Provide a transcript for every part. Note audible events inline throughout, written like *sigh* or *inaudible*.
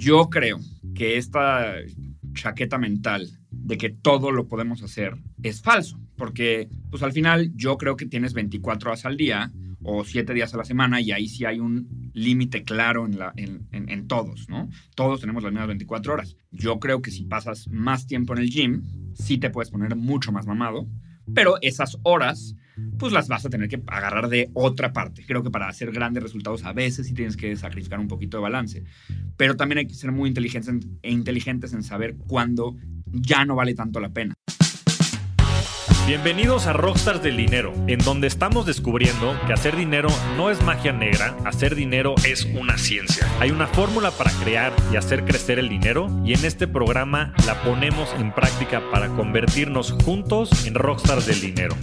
Yo creo que esta chaqueta mental de que todo lo podemos hacer es falso, porque pues al final yo creo que tienes 24 horas al día o 7 días a la semana y ahí sí hay un límite claro en, en, todos, ¿no? Todos tenemos las mismas 24 horas. Yo creo que si pasas más tiempo en el gym, sí te puedes poner mucho más mamado, pero esas horas pues las vas a tener que agarrar de otra parte. Creo que para hacer grandes resultados a veces sí tienes que sacrificar un poquito de balance, pero también hay que ser muy inteligentes e inteligentes en saber cuándo ya no vale tanto la pena. Bienvenidos a Rockstars del Dinero, en donde estamos descubriendo que hacer dinero no es magia negra, hacer dinero es una ciencia. Hay una fórmula para crear y hacer crecer el dinero y en este programa la ponemos en práctica para convertirnos juntos en Rockstars del Dinero.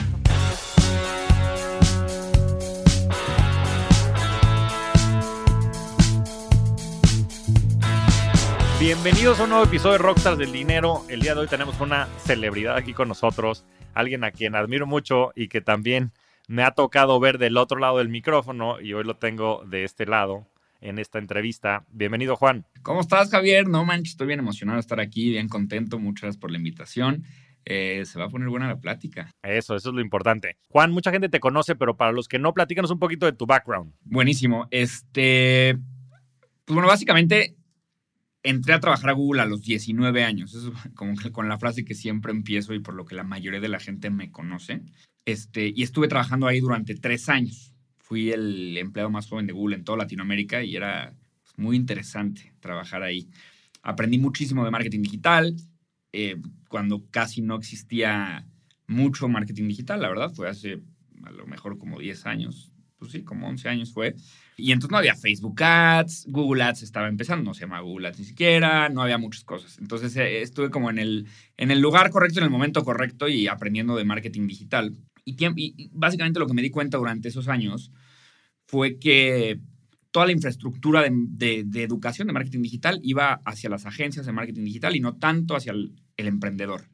Bienvenidos a un nuevo episodio de Rockstars del Dinero. El día de hoy tenemos una celebridad aquí con nosotros, alguien a quien admiro mucho y que también me ha tocado ver del otro lado del micrófono y hoy lo tengo de este lado en esta entrevista. Bienvenido, Juan. ¿Cómo estás, Javier? No manches, estoy bien emocionado de estar aquí, bien contento. Muchas gracias por la invitación. Eh, se va a poner buena la plática. Eso, eso es lo importante. Juan, mucha gente te conoce, pero para los que no, platícanos un poquito de tu background. Buenísimo. Este, pues bueno, básicamente entré a trabajar a Google a los 19 años. Eso es como que con la frase que siempre empiezo y por lo que la mayoría de la gente me conoce. Este, y estuve trabajando ahí durante tres años. Fui el empleado más joven de Google en toda Latinoamérica y era pues, muy interesante trabajar ahí. Aprendí muchísimo de marketing digital, eh, cuando casi no existía mucho marketing digital, la verdad, fue hace a lo mejor como 10 años, pues sí, como 11 años fue. Y entonces no había Facebook Ads, Google Ads estaba empezando, no se llama Google Ads ni siquiera, no había muchas cosas. Entonces eh, estuve como en el, en el lugar correcto, en el momento correcto y aprendiendo de marketing digital. Y, y básicamente lo que me di cuenta durante esos años fue que toda la infraestructura de, de, educación de marketing digital iba hacia las agencias de marketing digital y no tanto hacia el, el emprendedor.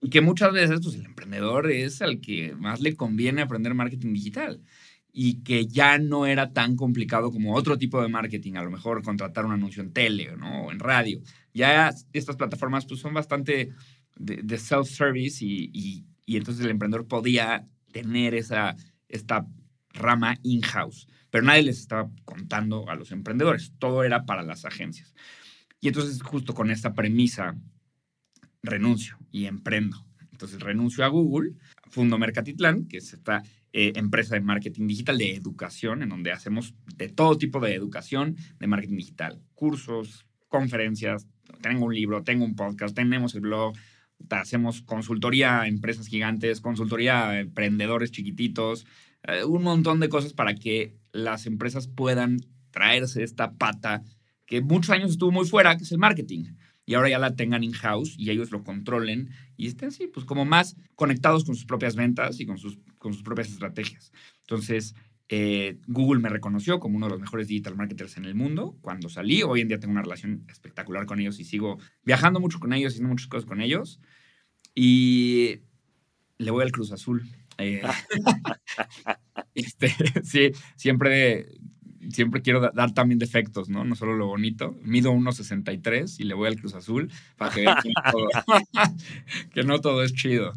Y que muchas veces pues, el emprendedor es al que más le conviene aprender marketing digital y que ya no era tan complicado como otro tipo de marketing, a lo mejor contratar un anuncio en tele o en radio. Ya estas plataformas pues, son bastante de, self-service y, y, y, entonces el emprendedor podía tener esa, esta rama in-house, pero nadie les estaba contando a los emprendedores, todo era para las agencias. Y entonces justo con esta premisa renuncio y emprendo. Entonces renuncio a Google, fundo Mercatitlán, que es esta eh, empresa de marketing digital, de educación, en donde hacemos de todo tipo de educación de marketing digital. Cursos, conferencias, tengo un libro, tengo un podcast, tenemos el blog, hacemos consultoría a empresas gigantes, consultoría a emprendedores chiquititos, eh, un montón de cosas para que las empresas puedan traerse esta pata que muchos años estuvo muy fuera, que es el marketing y ahora ya la tengan in-house y ellos lo controlen y estén así, pues como más conectados con sus propias ventas y con sus, con sus propias estrategias. Entonces, eh, Google me reconoció como uno de los mejores digital marketers en el mundo cuando salí. Hoy en día tengo una relación espectacular con ellos y sigo viajando mucho con ellos, haciendo muchas cosas con ellos. Y le voy al Cruz Azul. Eh, *laughs* este, *laughs* sí, siempre siempre quiero dar también defectos, ¿no? No solo lo bonito. Mido 1.63 y le voy al Cruz Azul para que vean *laughs* que, no todo es chido.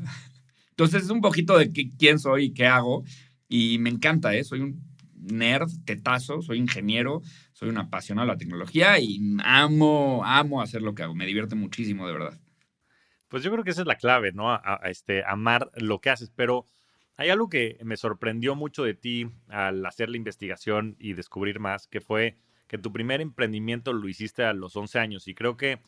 Entonces es un poquito de quién soy y qué hago. Y me encanta, ¿eh? Soy un nerd, tetazo, soy ingeniero, soy un apasionado de la tecnología y amo, amo hacer lo que hago. Me divierte muchísimo, de verdad. Pues yo creo que esa es la clave, ¿no? a este, amar lo que haces, pero hay algo que me sorprendió mucho de ti al hacer la investigación y descubrir más, que fue que tu primer emprendimiento lo hiciste a los 11 años y creo que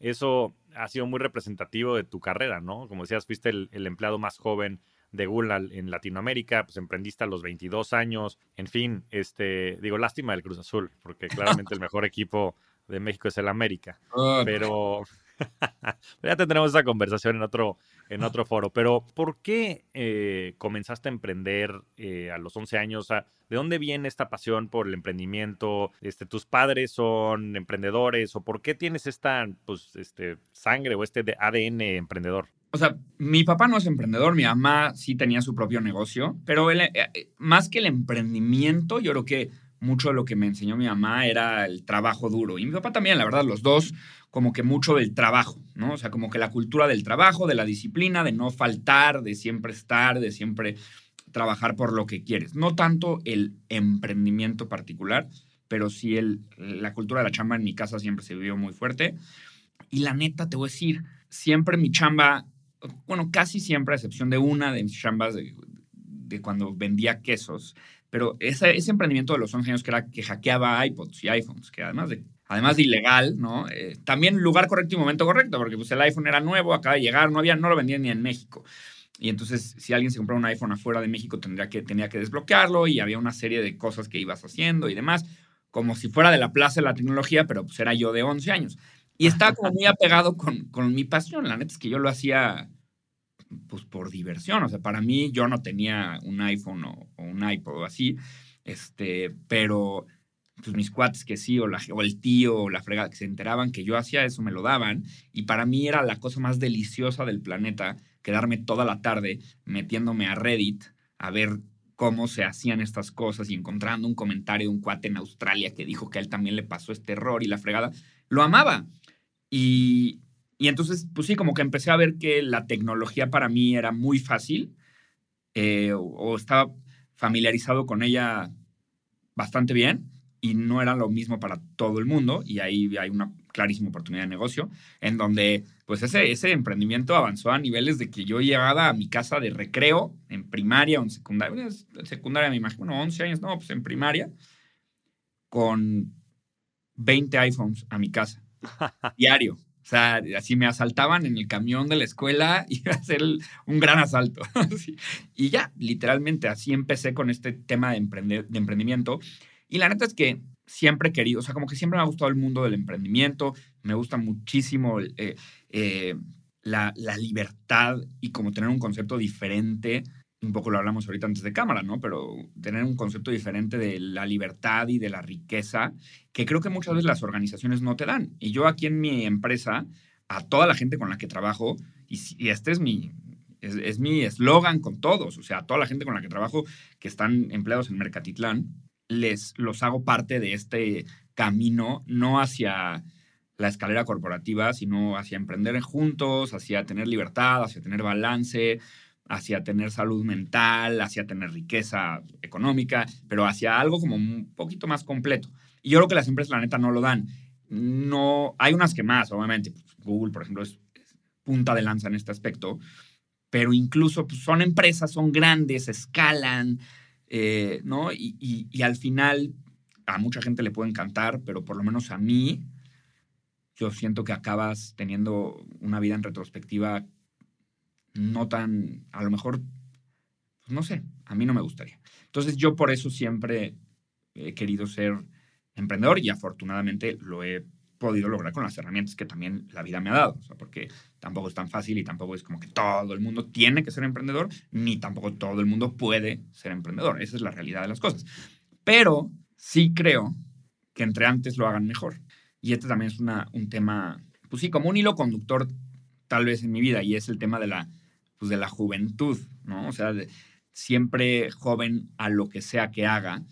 eso ha sido muy representativo de tu carrera, ¿no? Como decías, fuiste el, empleado más joven de Google en Latinoamérica, pues emprendiste a los 22 años, en fin, este, digo, lástima del Cruz Azul, porque claramente el mejor equipo de México es el América, *laughs* pero *laughs* ya tendremos esa conversación en otro, en otro foro. Pero, ¿por qué eh, comenzaste a emprender eh, a los 11 años? ¿De dónde viene esta pasión por el emprendimiento? Este, ¿Tus padres son emprendedores? ¿O por qué tienes esta pues, este, sangre o este ADN emprendedor? O sea, mi papá no es emprendedor, mi mamá sí tenía su propio negocio, pero eh, más que el emprendimiento, yo creo que mucho de lo que me enseñó mi mamá era el trabajo duro. Y mi papá también, la verdad, los dos, como que mucho del trabajo, ¿no? O sea, como que la cultura del trabajo, de la disciplina, de no faltar, de siempre estar, de siempre trabajar por lo que quieres. No tanto el emprendimiento particular, pero sí el, la cultura de la chamba en mi casa siempre se vivió muy fuerte. Y la neta, te voy a decir, siempre mi chamba, bueno, casi siempre, a excepción de una de mis chambas de, de cuando vendía quesos, pero ese, ese, emprendimiento de los 11 años que era que hackeaba iPods y iPhones, que además de, además de ilegal, ¿no? Eh, también lugar correcto y momento correcto, porque pues el iPhone era nuevo, acaba de llegar, no, había, no lo vendían ni en México. Y entonces, si alguien se compraba un iPhone afuera de México, tendría que, tenía que desbloquearlo y había una serie de cosas que ibas haciendo y demás, como si fuera de la plaza de la tecnología, pero pues era yo de 11 años. Y *laughs* estaba como muy apegado con, con mi pasión. La neta es que yo lo hacía pues por diversión. O sea, para mí yo no tenía un iPhone o, un iPod o así, este, pero pues mis cuates que sí, o, o el tío, o la fregada, que se enteraban que yo hacía eso, me lo daban. Y para mí era la cosa más deliciosa del planeta quedarme toda la tarde metiéndome a Reddit a ver cómo se hacían estas cosas y encontrando un comentario de un cuate en Australia que dijo que a él también le pasó este error y la fregada. Lo amaba. Y, y entonces, pues sí, como que empecé a ver que la tecnología para mí era muy fácil eh, o, estaba familiarizado con ella bastante bien y no era lo mismo para todo el mundo y ahí hay una clarísima oportunidad de negocio en donde pues ese, ese emprendimiento avanzó a niveles de que yo llegaba a mi casa de recreo en primaria o en secundaria, en secundaria me imagino, bueno, 11 años, no, pues en primaria, con 20 iPhones a mi casa, *laughs* diario. O sea, así me asaltaban en el camión de la escuela *laughs* iba a ser un gran asalto. *laughs* y ya, literalmente, así empecé con este tema de, emprendimiento. Y la neta es que siempre he querido, o sea, como que siempre me ha gustado el mundo del emprendimiento, me gusta muchísimo eh, eh, la, la, libertad y como tener un concepto diferente un poco lo hablamos ahorita antes de cámara, ¿no? Pero tener un concepto diferente de la libertad y de la riqueza que creo que muchas veces las organizaciones no te dan. Y yo aquí en mi empresa, a toda la gente con la que trabajo, y, este es mi, es, mi eslogan con todos, o sea, a toda la gente con la que trabajo que están empleados en Mercatitlán, les los hago parte de este camino, no hacia la escalera corporativa, sino hacia emprender juntos, hacia tener libertad, hacia tener balance, hacia tener salud mental, hacia tener riqueza económica, pero hacia algo como un poquito más completo. Y yo creo que las empresas, la neta, no lo dan. No, hay unas que más, obviamente. Pues, Google, por ejemplo, es, punta de lanza en este aspecto, pero incluso pues, son empresas, son grandes, escalan, eh, ¿no? Y, y al final a mucha gente le puede encantar, pero por lo menos a mí, yo siento que acabas teniendo una vida en retrospectiva no tan, a lo mejor, pues no sé, a mí no me gustaría. Entonces yo por eso siempre he querido ser emprendedor y afortunadamente lo he podido lograr con las herramientas que también la vida me ha dado, porque tampoco es tan fácil y tampoco es como que todo el mundo tiene que ser emprendedor, ni tampoco todo el mundo puede ser emprendedor, esa es la realidad de las cosas. Pero sí creo que entre antes lo hagan mejor. Y este también es una, un tema, pues sí, como un hilo conductor tal vez en mi vida, y es el tema de la pues, de la juventud, ¿no? O sea, siempre joven a lo que sea que haga,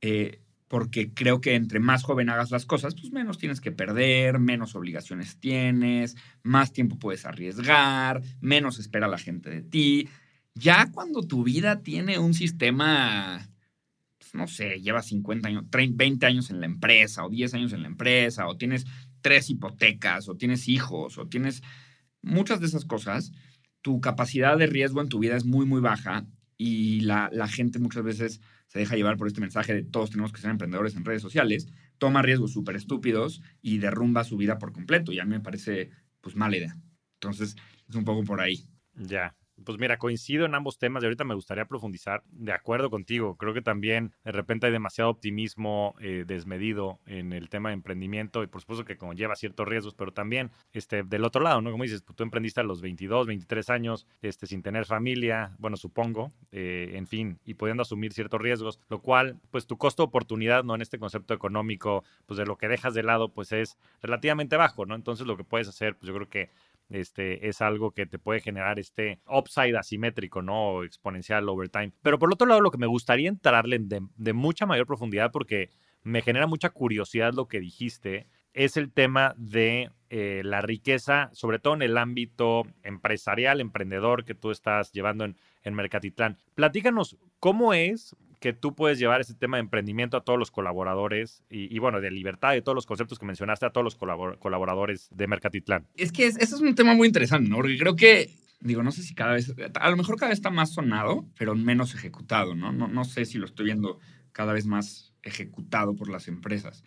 eh, porque creo que entre más joven hagas las cosas, pues menos tienes que perder, menos obligaciones tienes, más tiempo puedes arriesgar, menos espera la gente de ti. Ya cuando tu vida tiene un sistema, pues, no sé, llevas 50 años, 30, 20 años en la empresa o 10 años en la empresa, o tienes tres hipotecas, o tienes hijos, o tienes muchas de esas cosas, tu capacidad de riesgo en tu vida es muy, muy baja y la, gente muchas veces se deja llevar por este mensaje de todos tenemos que ser emprendedores en redes sociales, toma riesgos súper estúpidos y derrumba su vida por completo. Y a mí me parece, pues, mala idea. Entonces, es un poco por ahí. Ya. Pues mira, coincido en ambos temas y ahorita me gustaría profundizar. De acuerdo contigo, creo que también de repente hay demasiado optimismo eh, desmedido en el tema de emprendimiento y por supuesto que conlleva ciertos riesgos, pero también este, del otro lado, ¿no? Como dices, pues, tú emprendiste a los 22, 23 años, este, sin tener familia, bueno, supongo, eh, en fin, y pudiendo asumir ciertos riesgos, lo cual, pues tu costo de oportunidad, ¿no? En este concepto económico, pues de lo que dejas de lado, pues es relativamente bajo, ¿no? Entonces lo que puedes hacer, pues yo creo que este, es algo que te puede generar este upside asimétrico, ¿no? O exponencial over time. Pero por otro lado, lo que me gustaría entrarle de, de mucha mayor profundidad, porque me genera mucha curiosidad lo que dijiste, es el tema de eh, la riqueza, sobre todo en el ámbito empresarial, emprendedor que tú estás llevando en, en Mercatitlán. Platícanos, ¿cómo es que tú puedes llevar ese tema de emprendimiento a todos los colaboradores y, bueno, de libertad y todos los conceptos que mencionaste a todos los colaboradores de Mercatitlán? Es que ese es un tema muy interesante, ¿no? Porque creo que, digo, no sé si cada vez, a lo mejor cada vez está más sonado, pero menos ejecutado, ¿no? No, no sé si lo estoy viendo cada vez más ejecutado por las empresas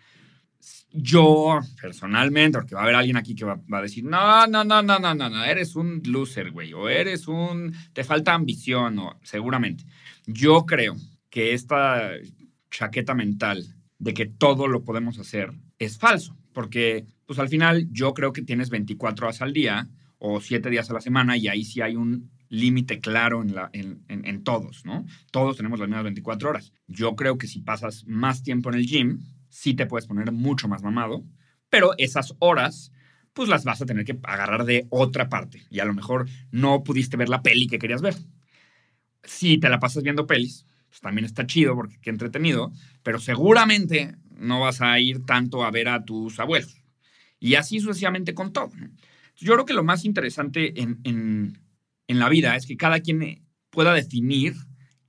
yo personalmente, porque va a haber alguien aquí que va, a decir, no, no, no, no, no, no, no, eres un loser, güey, o eres un, te falta ambición, o seguramente. Yo creo que esta chaqueta mental de que todo lo podemos hacer es falso, porque pues al final yo creo que tienes 24 horas al día o 7 días a la semana y ahí sí hay un límite claro en, en todos, ¿no? Todos tenemos las mismas 24 horas. Yo creo que si pasas más tiempo en el gym, sí te puedes poner mucho más mamado, pero esas horas pues las vas a tener que agarrar de otra parte y a lo mejor no pudiste ver la peli que querías ver. Si te la pasas viendo pelis, pues también está chido porque qué entretenido, pero seguramente no vas a ir tanto a ver a tus abuelos. Y así sucesivamente con todo. Yo creo que lo más interesante en, en, en la vida es que cada quien pueda definir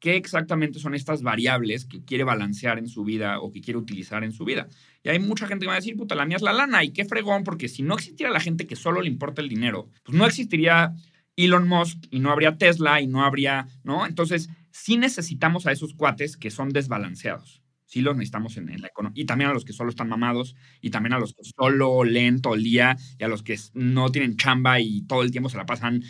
qué exactamente son estas variables que quiere balancear en su vida o que quiere utilizar en su vida. Y hay mucha gente que va a decir, puta, la mía es la lana y qué fregón, porque si no existiera la gente que solo le importa el dinero, pues no existiría Elon Musk y no habría Tesla y no habría, ¿no? Entonces, sí necesitamos a esos cuates que son desbalanceados. Sí los necesitamos en, la economía. Y también a los que solo están mamados y también a los que solo leen todo el día y a los que no tienen chamba y todo el tiempo se la pasan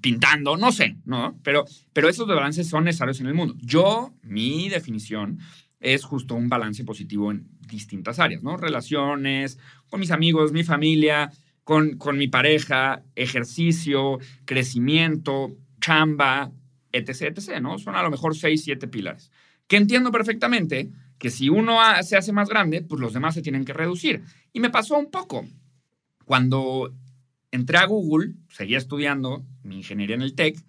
pintando, no sé, ¿no? Pero, pero esos balances son necesarios en el mundo. Yo, mi definición es justo un balance positivo en distintas áreas, ¿no? Relaciones, con mis amigos, mi familia, con, con mi pareja, ejercicio, crecimiento, chamba, etc., etc., ¿no? Son a lo mejor seis, siete pilares. Que entiendo perfectamente que si uno se hace más grande, pues los demás se tienen que reducir. Y me pasó un poco. Cuando entré a Google, seguía estudiando mi ingeniería en el TEC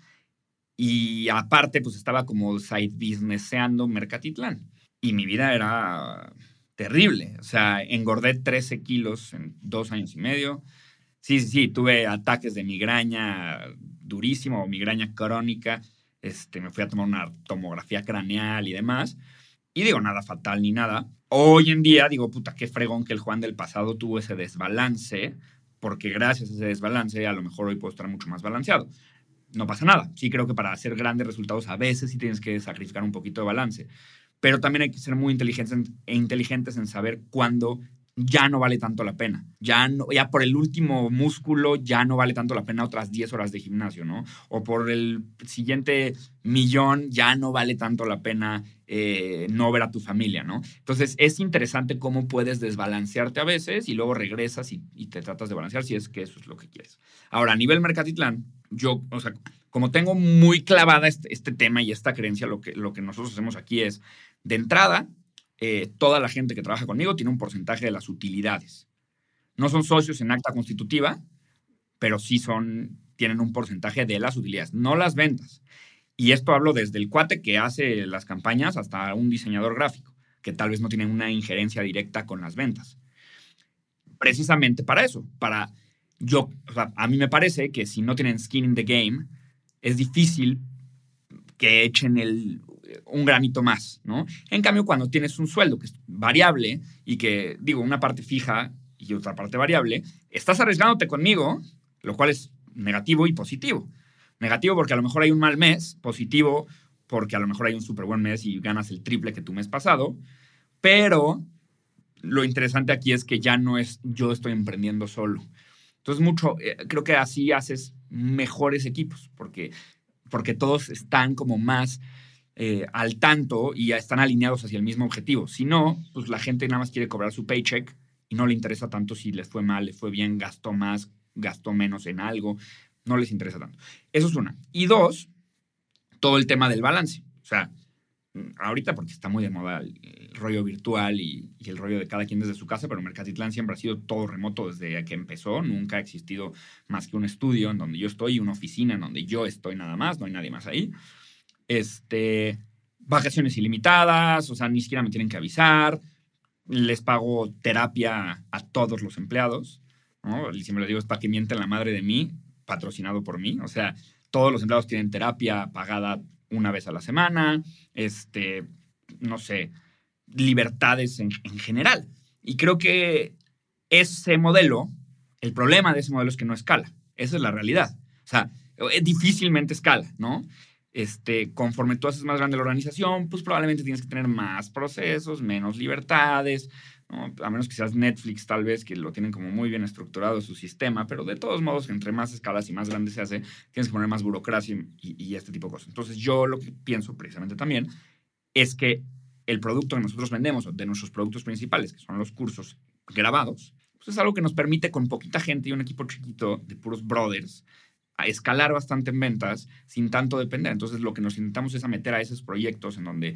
y aparte pues estaba como side businessando Mercatitlán. Y mi vida era terrible. O sea, engordé 13 kilos en dos años y medio. Sí, sí, sí, tuve ataques de migraña durísimo o migraña crónica. Este, me fui a tomar una tomografía craneal y demás. Y digo, nada fatal ni nada. Hoy en día digo, puta, qué fregón que el Juan del pasado tuvo ese desbalance porque gracias a ese desbalance a lo mejor hoy puedo estar mucho más balanceado. No pasa nada. Sí creo que para hacer grandes resultados a veces sí tienes que sacrificar un poquito de balance, pero también hay que ser muy inteligentes e inteligentes en saber cuándo ya no vale tanto la pena. Ya, no, ya por el último músculo ya no vale tanto la pena otras 10 horas de gimnasio, ¿no? O por el siguiente millón ya no vale tanto la pena eh, no ver a tu familia, ¿no? Entonces es interesante cómo puedes desbalancearte a veces y luego regresas y, te tratas de balancear si es que eso es lo que quieres. Ahora, a nivel Mercatitlán, yo, o sea, como tengo muy clavada este, este tema y esta creencia, lo que, lo que nosotros hacemos aquí es, de entrada, eh, toda la gente que trabaja conmigo tiene un porcentaje de las utilidades. No son socios en acta constitutiva, pero sí son, tienen un porcentaje de las utilidades, no las ventas. Y esto hablo desde el cuate que hace las campañas hasta un diseñador gráfico, que tal vez no tiene una injerencia directa con las ventas. Precisamente para eso, para yo, a mí me parece que si no tienen skin in the game, es difícil que echen el, un granito más, ¿no? En cambio, cuando tienes un sueldo que es variable y que, digo, una parte fija y otra parte variable, estás arriesgándote conmigo, lo cual es negativo y positivo. Negativo porque a lo mejor hay un mal mes, positivo porque a lo mejor hay un súper buen mes y ganas el triple que tu mes pasado, pero lo interesante aquí es que ya no es yo estoy emprendiendo solo. Entonces, mucho, eh, creo que así haces mejores equipos, porque, porque todos están como más eh, al tanto y están alineados hacia el mismo objetivo. Si no, pues la gente nada más quiere cobrar su paycheck y no le interesa tanto si les fue mal, les fue bien, gastó más, gastó menos en algo, no les interesa tanto. Eso es una. Y dos, todo el tema del balance. O sea, ahorita porque está muy de moda el, rollo virtual y, el rollo de cada quien desde su casa, pero Mercatitlán siempre ha sido todo remoto desde que empezó. Nunca ha existido más que un estudio en donde yo estoy y una oficina en donde yo estoy nada más, no hay nadie más ahí. Este, vacaciones ilimitadas, o sea, ni siquiera me tienen que avisar. Les pago terapia a todos los empleados. ¿no? Y les digo, es para que mienten la madre de mí, patrocinado por mí. O sea, todos los empleados tienen terapia pagada una vez a la semana, este, no sé, libertades en, general. Y creo que ese modelo, el problema de ese modelo es que no escala. Esa es la realidad. O sea, difícilmente escala, ¿no? Este, conforme tú haces más grande la organización, pues probablemente tienes que tener más procesos, menos libertades, a menos que seas Netflix tal vez, que lo tienen como muy bien estructurado su sistema, pero de todos modos, entre más escalas y más grande se hace, tienes que poner más burocracia y, y este tipo de cosas. Entonces yo lo que pienso precisamente también es que el producto que nosotros vendemos, de nuestros productos principales, que son los cursos grabados, pues es algo que nos permite con poquita gente y un equipo chiquito de puros brothers a escalar bastante en ventas sin tanto depender. Entonces lo que nos intentamos es a meter a esos proyectos en donde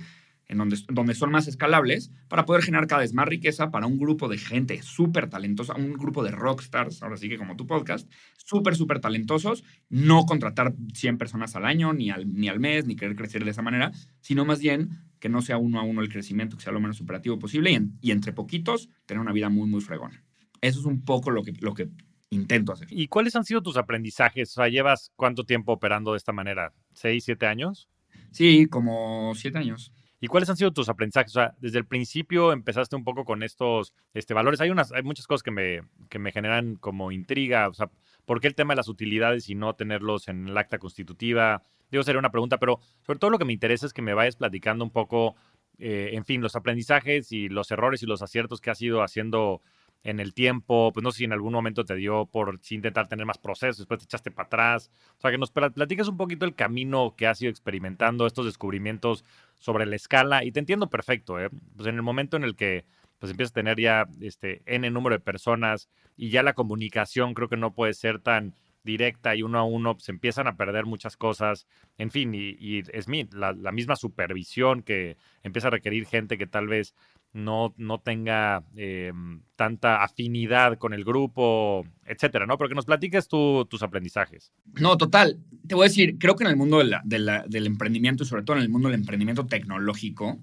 en donde, donde son más escalables para poder generar cada vez más riqueza para un grupo de gente súper talentosa, un grupo de rockstars, ahora sí que como tu podcast, súper, súper talentosos, no contratar 100 personas al año, ni al, ni al mes, ni querer crecer de esa manera, sino más bien que no sea uno a uno el crecimiento, que sea lo menos operativo posible y, y entre poquitos tener una vida muy, muy fregona. Eso es un poco lo que, lo que intento hacer. ¿Y cuáles han sido tus aprendizajes? O sea, ¿llevas cuánto tiempo operando de esta manera? ¿Seis, siete años? Sí, como siete años. ¿Y cuáles han sido tus aprendizajes? O sea, desde el principio empezaste un poco con estos este, valores. Hay, unas, hay muchas cosas que me, que me generan como intriga. O sea, ¿por qué el tema de las utilidades y no tenerlos en el acta constitutiva? Digo, sería una pregunta, pero sobre todo lo que me interesa es que me vayas platicando un poco, eh, en fin, los aprendizajes y los errores y los aciertos que has ido haciendo en el tiempo, pues no sé si en algún momento te dio por intentar tener más procesos, después te echaste para atrás. O sea, que nos platiques un poquito el camino que has ido experimentando, estos descubrimientos sobre la escala. Y te entiendo perfecto, ¿eh? Pues en el momento en el que pues empiezas a tener ya este N número de personas y ya la comunicación creo que no puede ser tan directa y uno a uno, se pues, empiezan a perder muchas cosas. En fin, y, es la, la misma supervisión que empieza a requerir gente que tal vez no, no tenga eh, tanta afinidad con el grupo, etcétera, ¿no? Pero que nos platiques tus aprendizajes. No, total. Te voy a decir, creo que en el mundo del emprendimiento y sobre todo en el mundo del emprendimiento tecnológico,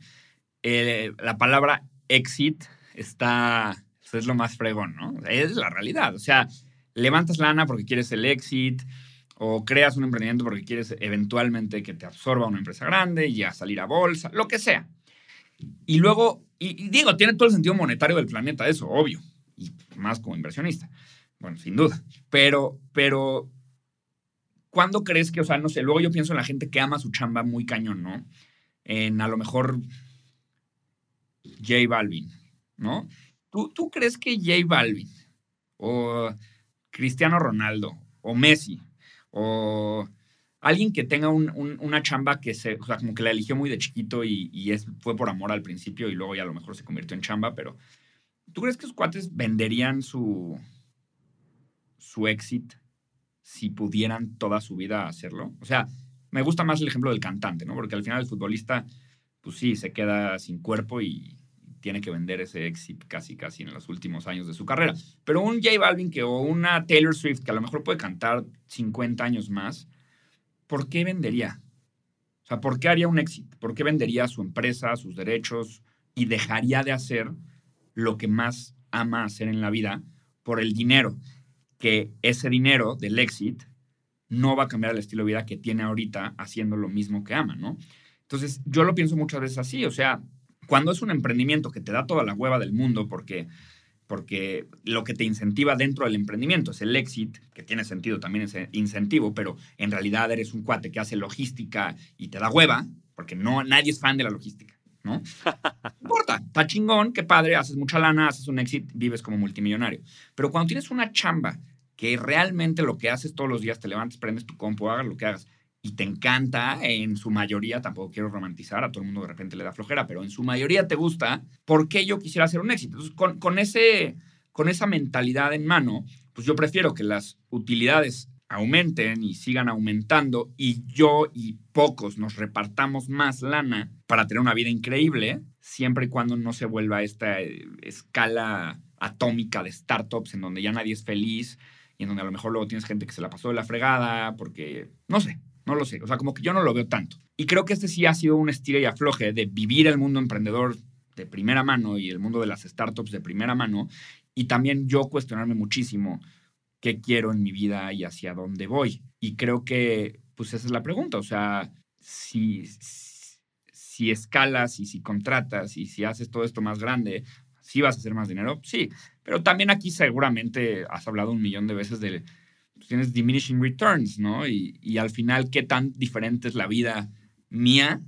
eh, la palabra exit está, es lo más fregón, ¿no? Es la realidad. O sea, levantas lana porque quieres el exit o creas un emprendimiento porque quieres eventualmente que te absorba una empresa grande y a salir a bolsa, lo que sea. Y luego, y, digo, tiene todo el sentido monetario del planeta, eso, obvio, y más como inversionista. Bueno, sin duda. Pero, pero, ¿cuándo crees que, o sea, no sé, luego yo pienso en la gente que ama su chamba muy cañón, ¿no? En a lo mejor J Balvin, ¿no? ¿Tú, ¿Tú crees que J Balvin o Cristiano Ronaldo o Messi o alguien que tenga una chamba que se, como que la eligió muy de chiquito y, fue por amor al principio y luego ya a lo mejor se convirtió en chamba, pero ¿tú crees que los cuates venderían su, su exit si pudieran toda su vida hacerlo? O sea, me gusta más el ejemplo del cantante, ¿no? Porque al final el futbolista, pues sí, se queda sin cuerpo y tiene que vender ese exit casi, casi en los últimos años de su carrera. Pero un J Balvin que, o una Taylor Swift que a lo mejor puede cantar 50 años más, ¿por qué vendería? O sea, ¿por qué haría un éxito? ¿Por qué vendería su empresa, sus derechos y dejaría de hacer lo que más ama hacer en la vida por el dinero? Que ese dinero del éxito no va a cambiar el estilo de vida que tiene ahorita haciendo lo mismo que ama, ¿no? Entonces, yo lo pienso muchas veces así, o sea, cuando es un emprendimiento que te da toda la hueva del mundo porque porque lo que te incentiva dentro del emprendimiento es el exit, que tiene sentido también ese incentivo, pero en realidad eres un cuate que hace logística y te da hueva, porque no, nadie es fan de la logística, ¿no? No *laughs* importa, está chingón, qué padre, haces mucha lana, haces un exit, vives como multimillonario. Pero cuando tienes una chamba que realmente lo que haces todos los días, te levantas, prendes tu compu, hagas lo que hagas, y te encanta, en su mayoría, tampoco quiero romantizar, a todo el mundo de repente le da flojera, pero en su mayoría te gusta, ¿por qué yo quisiera hacer un éxito? Entonces, con, ese, con esa mentalidad en mano, pues yo prefiero que las utilidades aumenten y sigan aumentando y yo y pocos nos repartamos más lana para tener una vida increíble, siempre y cuando no se vuelva esta eh, escala atómica de startups en donde ya nadie es feliz y en donde a lo mejor luego tienes gente que se la pasó de la fregada porque, no sé, no lo sé, o sea, como que yo no lo veo tanto. Y creo que este sí ha sido un estilo y afloje de vivir el mundo emprendedor de primera mano y el mundo de las startups de primera mano y también yo cuestionarme muchísimo qué quiero en mi vida y hacia dónde voy. Y creo que, pues esa es la pregunta, o sea, si, si escalas y si contratas y si haces todo esto más grande, ¿sí vas a hacer más dinero? Sí, pero también aquí seguramente has hablado un millón de veces de, pues, tienes diminishing returns, ¿no? Y, y al final, ¿qué tan diferente es la vida mía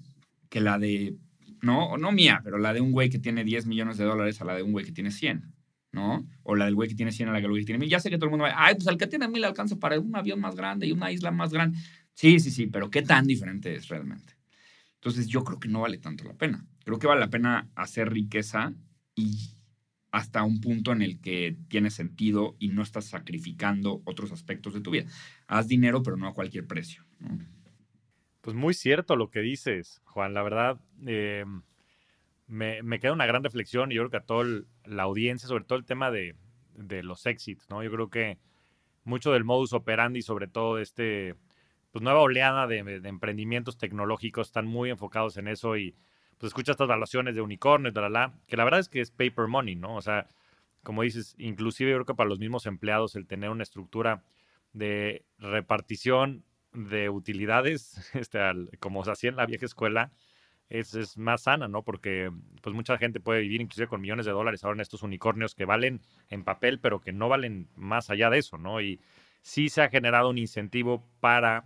que la de, no, no mía, pero la de un güey que tiene 10 millones de dólares a la de un güey que tiene 100? ¿no? O la del güey que tiene 100 a la del güey que tiene 1000. Ya sé que todo el mundo va, ay, pues el que tiene 1000 alcanza para un avión más grande y una isla más grande. Sí, sí, sí, pero ¿qué tan diferente es realmente? Entonces yo creo que no vale tanto la pena. Creo que vale la pena hacer riqueza y hasta un punto en el que tiene sentido y no estás sacrificando otros aspectos de tu vida. Haz dinero, pero no a cualquier precio. Pues muy cierto lo que dices, Juan. La verdad, eh, me, queda una gran reflexión y yo creo que a toda la audiencia, sobre todo el tema de, los éxitos, ¿no? Yo creo que mucho del modus operandi, sobre todo este, pues nueva oleada de, emprendimientos tecnológicos, están muy enfocados en eso y pues escucha estas evaluaciones de unicornios, de la, la, que la verdad es que es paper money, ¿no? O sea, como dices, inclusive yo creo que para los mismos empleados el tener una estructura de repartición de utilidades, *laughs* este, como se hacía en la vieja escuela, es, más sana, ¿no? Porque pues mucha gente puede vivir inclusive con millones de dólares ahora en estos unicornios que valen en papel, pero que no valen más allá de eso, ¿no? Y sí se ha generado un incentivo para,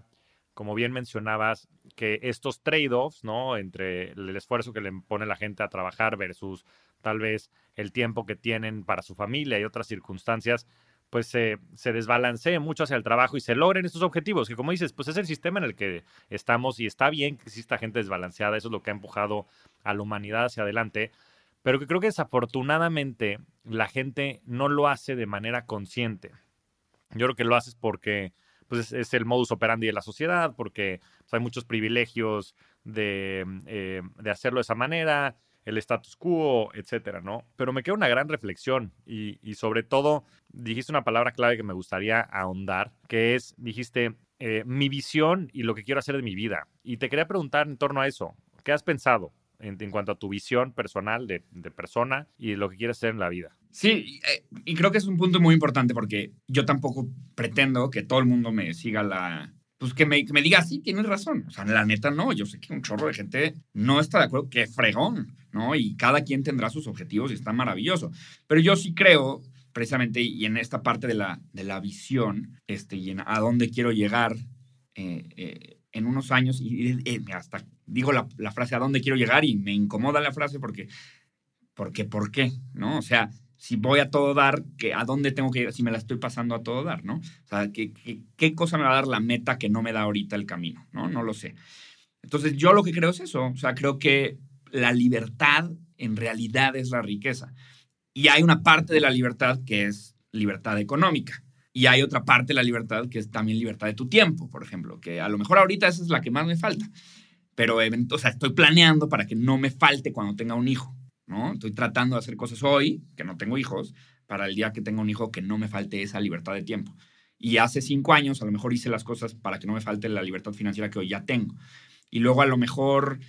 como bien mencionabas, que estos trade-offs, ¿no? Entre el esfuerzo que le pone la gente a trabajar versus tal vez el tiempo que tienen para su familia y otras circunstancias, pues se, se mucho hacia el trabajo y se logren estos objetivos, que como dices, pues es el sistema en el que estamos y está bien que exista gente desbalanceada, eso es lo que ha empujado a la humanidad hacia adelante, pero que creo que desafortunadamente la gente no lo hace de manera consciente. Yo creo que lo haces porque pues es, el modus operandi de la sociedad, porque pues, hay muchos privilegios de, eh, de hacerlo de esa manera, el status quo, etcétera, ¿no? Pero me queda una gran reflexión y, sobre todo dijiste una palabra clave que me gustaría ahondar, que es, dijiste, eh, mi visión y lo que quiero hacer de mi vida. Y te quería preguntar en torno a eso, ¿qué has pensado? En, cuanto a tu visión personal de, persona y lo que quieres hacer en la vida. Sí, eh, y creo que es un punto muy importante porque yo tampoco pretendo que todo el mundo me siga la, pues que me, diga, sí, tienes razón. O sea, la neta no, yo sé que un chorro de gente no está de acuerdo, que fregón, ¿no? Y cada quien tendrá sus objetivos y está maravilloso. Pero yo sí creo, precisamente, y en esta parte de la, de la visión, este, y en a dónde quiero llegar eh, eh, en unos años, y hasta digo la, frase a dónde quiero llegar y me incomoda la frase porque, porque, ¿por qué? ¿No? O sea, si voy a todo dar, que a dónde tengo que ir, si me la estoy pasando a todo dar, ¿no? O sea, ¿qué, qué, cosa me va a dar la meta que no me da ahorita el camino, ¿no? No lo sé. Entonces, yo lo que creo es eso. O sea, creo que la libertad en realidad es la riqueza. Y hay una parte de la libertad que es libertad económica. Y hay otra parte de la libertad que es también libertad de tu tiempo, por ejemplo, que a lo mejor ahorita esa es la que más me falta. Pero, o estoy planeando para que no me falte cuando tenga un hijo. ¿no? Estoy tratando de hacer cosas hoy, que no tengo hijos, para el día que tenga un hijo que no me falte esa libertad de tiempo. Y hace cinco años a lo mejor hice las cosas para que no me falte la libertad financiera que hoy ya tengo. Y luego a lo mejor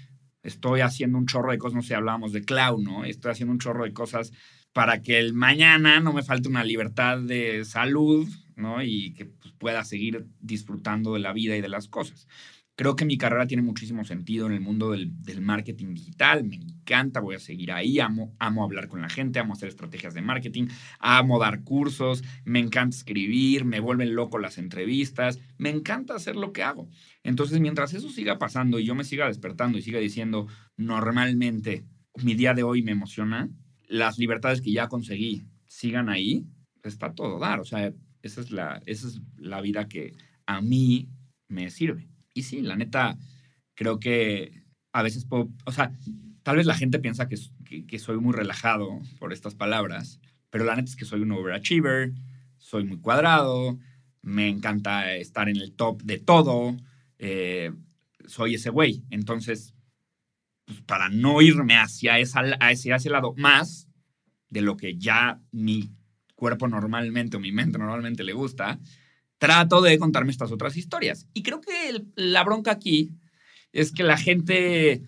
estoy haciendo un chorro de cosas, no sé, hablábamos de cloud, ¿no? Estoy haciendo un chorro de cosas para que el mañana no me falte una libertad de salud, ¿no? Y que pues, pueda seguir disfrutando de la vida y de las cosas. Creo que mi carrera tiene muchísimo sentido en el mundo del, marketing digital. Me encanta, voy a seguir ahí. Amo, amo hablar con la gente, amo hacer estrategias de marketing, amo dar cursos, me encanta escribir, me vuelven loco las entrevistas, me encanta hacer lo que hago. Entonces, mientras eso siga pasando y yo me siga despertando y siga diciendo, normalmente mi día de hoy me emociona, las libertades que ya conseguí sigan ahí, está todo dar. O sea, esa es la, esa es la vida que a mí me sirve. Y sí, la neta, creo que a veces puedo, o sea, tal vez la gente piensa que, que, soy muy relajado por estas palabras, pero la neta es que soy un overachiever, soy muy cuadrado, me encanta estar en el top de todo, eh, soy ese güey. Entonces, pues, para no irme hacia, esa, hacia ese lado más de lo que ya mi cuerpo normalmente o mi mente normalmente le gusta, trato de contarme estas otras historias. Y creo que la bronca aquí es que la gente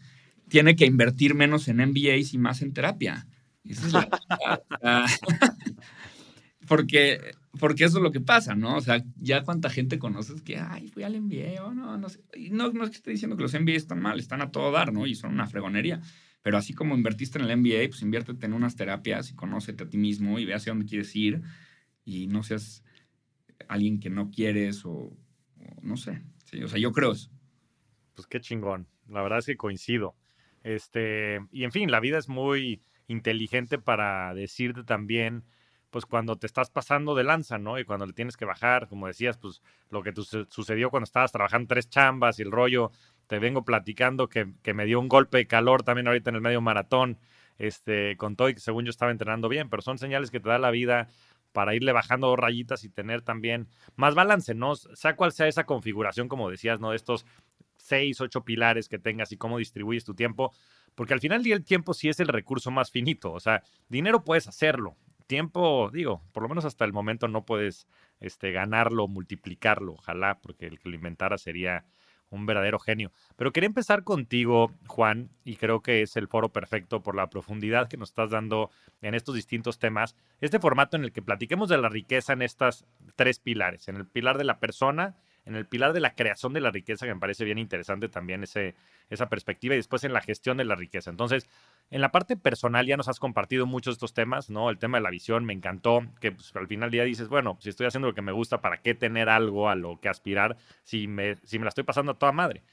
tiene que invertir menos en MBAs y más en terapia. *laughs* porque, porque eso es lo que pasa, ¿no? O sea, ya cuánta gente conoces que, ay, fui al MBA o no, no sé. Y no, no es que esté diciendo que los MBA están mal, están a todo dar, ¿no? Y son una fregonería. Pero así como invertiste en el MBA, pues inviértete en unas terapias y conócete a ti mismo y ve hacia dónde quieres ir y no seas alguien que no quieres o, no sé. O sea, yo creo eso. Pues qué chingón. La verdad es que coincido. Este, y en fin, la vida es muy inteligente para decirte también, pues cuando te estás pasando de lanza, ¿no? Y cuando le tienes que bajar, como decías, pues lo que sucedió cuando estabas trabajando tres chambas y el rollo, te vengo platicando que, que, me dio un golpe de calor también ahorita en el medio maratón, este, con todo y que según yo estaba entrenando bien, pero son señales que te da la vida para irle bajando dos rayitas y tener también más balance, ¿no? Sea cual sea esa configuración, como decías, ¿no? De estos seis, ocho pilares que tengas y cómo distribuyes tu tiempo, porque al final el tiempo sí es el recurso más finito, o sea, dinero puedes hacerlo, tiempo, digo, por lo menos hasta el momento no puedes este, ganarlo, multiplicarlo, ojalá, porque el que lo inventara sería un verdadero genio. Pero quería empezar contigo, Juan, y creo que es el foro perfecto por la profundidad que nos estás dando en estos distintos temas. Este formato en el que platiquemos de la riqueza en estas tres pilares, en el pilar de la persona, en el pilar de la creación de la riqueza, que me parece bien interesante también ese, esa perspectiva, y después en la gestión de la riqueza. Entonces, en la parte personal ya nos has compartido muchos de estos temas, ¿no? El tema de la visión me encantó, que pues, al final del día dices, bueno, si estoy haciendo lo que me gusta, ¿para qué tener algo a lo que aspirar si me, si me la estoy pasando a toda madre?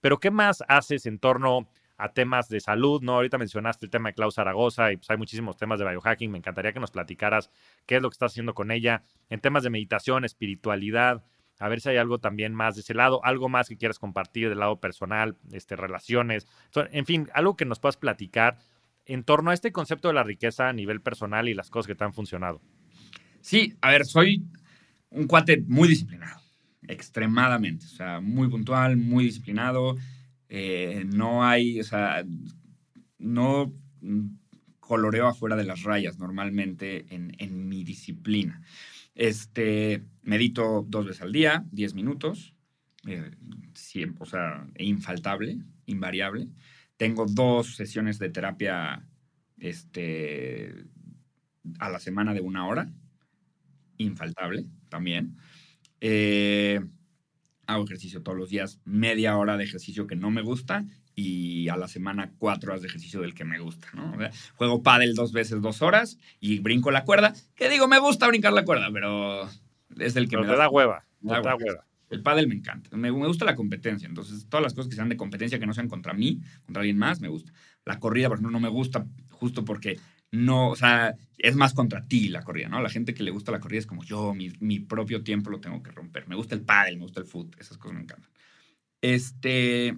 Pero ¿qué más haces en torno a temas de salud, ¿no? Ahorita mencionaste el tema de Klaus Zaragoza y pues hay muchísimos temas de biohacking. Me encantaría que nos platicaras qué es lo que estás haciendo con ella en temas de meditación, espiritualidad, a ver si hay algo también más de ese lado, algo más que quieras compartir del lado personal, este, relaciones, en fin, algo que nos puedas platicar en torno a este concepto de la riqueza a nivel personal y las cosas que te han funcionado. Sí, a ver, soy un cuate muy disciplinado, extremadamente, o sea, muy puntual, muy disciplinado, eh, no hay, o sea, no coloreo afuera de las rayas normalmente en, en mi disciplina. Este, medito dos veces al día, 10 minutos, eh, siempre, o sea, infaltable, invariable. Tengo dos sesiones de terapia este, a la semana de una hora, infaltable también. Eh, hago ejercicio todos los días, media hora de ejercicio que no me gusta y a la semana cuatro horas de ejercicio del que me gusta, ¿no? juego pádel dos veces dos horas y brinco la cuerda, que digo, me gusta brincar la cuerda, pero es el que me da, hueva. da hueva. El pádel me encanta. Me, gusta la competencia. Entonces, todas las cosas que sean de competencia que no sean contra mí, contra alguien más, me gusta. La corrida, por ejemplo, no me gusta justo porque no, o sea, es más contra ti la corrida, ¿no? La gente que le gusta la corrida es como yo, mi, mi propio tiempo lo tengo que romper. Me gusta el pádel, me gusta el fútbol, esas cosas me encantan. Este,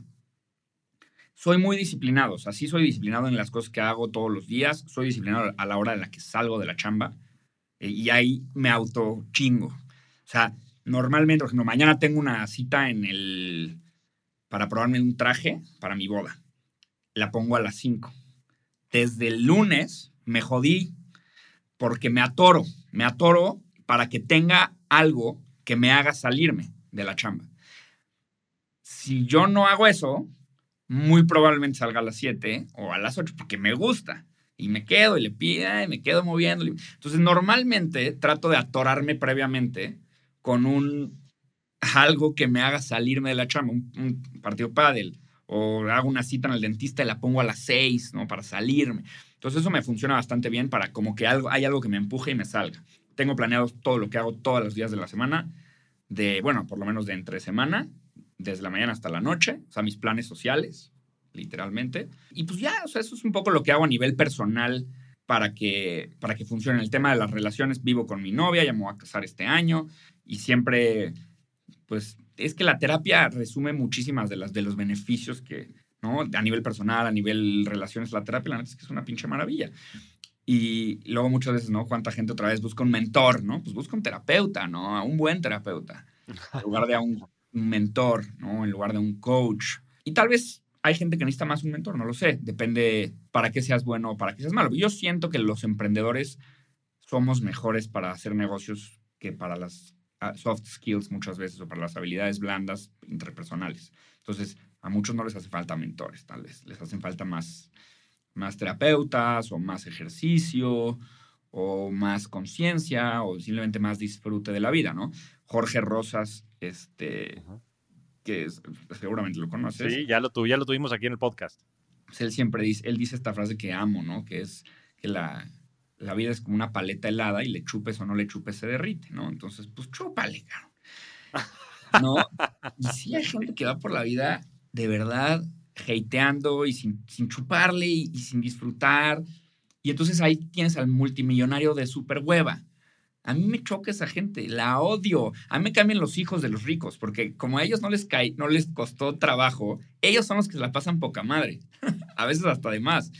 soy muy disciplinado, o sea, sí soy disciplinado en las cosas que hago todos los días, soy disciplinado a la hora en la que salgo de la chamba eh, y ahí me auto chingo. O sea, normalmente, por ejemplo, mañana tengo una cita en el para probarme un traje para mi boda. La pongo a las 5. Desde el lunes me jodí porque me atoro, me atoro para que tenga algo que me haga salirme de la chamba. Si yo no hago eso, muy probablemente salga a las 7 o a las 8 porque me gusta. Y me quedo y le pido y me quedo moviendo. Entonces, normalmente trato de atorarme previamente con un algo que me haga salirme de la chamba, un, partido pádel, o hago una cita en el dentista y la pongo a las 6, ¿no? Para salirme. Entonces, eso me funciona bastante bien para como que algo, hay algo que me empuje y me salga. Tengo planeado todo lo que hago todos los días de la semana, de, bueno, por lo menos de entre semana, desde la mañana hasta la noche, o sea, mis planes sociales, literalmente. Y pues ya, o sea, eso es un poco lo que hago a nivel personal para que, para que funcione. El tema de las relaciones, vivo con mi novia, ya me voy a casar este año y siempre, pues, es que la terapia resume muchísimas de, las, de los beneficios que, ¿no? A nivel personal, a nivel relaciones, la terapia, la neta es que es una pinche maravilla. Y luego muchas veces, ¿no? ¿Cuánta gente otra vez busca un mentor, ¿no? Pues busca un terapeuta, ¿no? A un buen terapeuta. En lugar de a un, mentor, ¿no? En lugar de un coach. Y tal vez hay gente que necesita más un mentor, no lo sé. Depende para qué seas bueno o para qué seas malo. Yo siento que los emprendedores somos mejores para hacer negocios que para las ah, soft skills muchas veces o para las habilidades blandas interpersonales. Entonces, a muchos no les hace falta mentores, tal vez. Les hacen falta más más terapeutas o más ejercicio o más conciencia o simplemente más disfrute de la vida, ¿no? Jorge Rosas, este, que seguramente lo conoces. Sí, ya lo, ya lo tuvimos aquí en el podcast. Pues él siempre dice, él dice esta frase que amo, ¿no? Que es que la, la vida es como una paleta helada y le chupes o no le chupes se derrite, ¿no? Entonces, pues chúpale, cabrón. *laughs* ¿No? Y sí hay gente que va por la vida de verdad hateando y sin, chuparle y, sin disfrutar. Y entonces ahí tienes al multimillonario de super hueva. A mí me choca esa gente, la odio. A mí me cambian los hijos de los ricos, porque como a ellos no les cae, no les costó trabajo, ellos son los que se la pasan poca madre. *laughs* a veces hasta de más.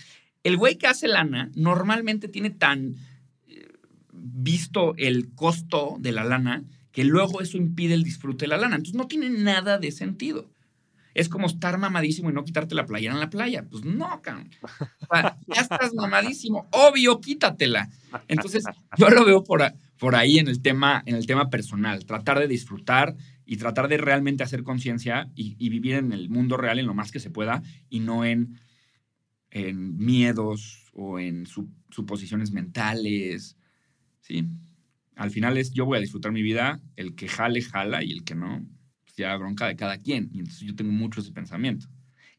El güey que hace lana normalmente tiene tan eh, visto el costo de la lana que luego eso impide el disfrute de la lana. Entonces no tiene nada de sentido es como estar mamadísimo y no quitarte la playera en la playa. Pues no, cabrón. ya estás mamadísimo. Obvio, quítatela. Entonces, yo lo veo por, por ahí en el, tema, en el tema personal. Tratar de disfrutar y tratar de realmente hacer conciencia y, vivir en el mundo real en lo más que se pueda y no en, en miedos o en suposiciones mentales. ¿sí? Al final es yo voy a disfrutar mi vida, el que jale, jala y el que no, ya bronca de cada quien. Y entonces yo tengo mucho ese pensamiento,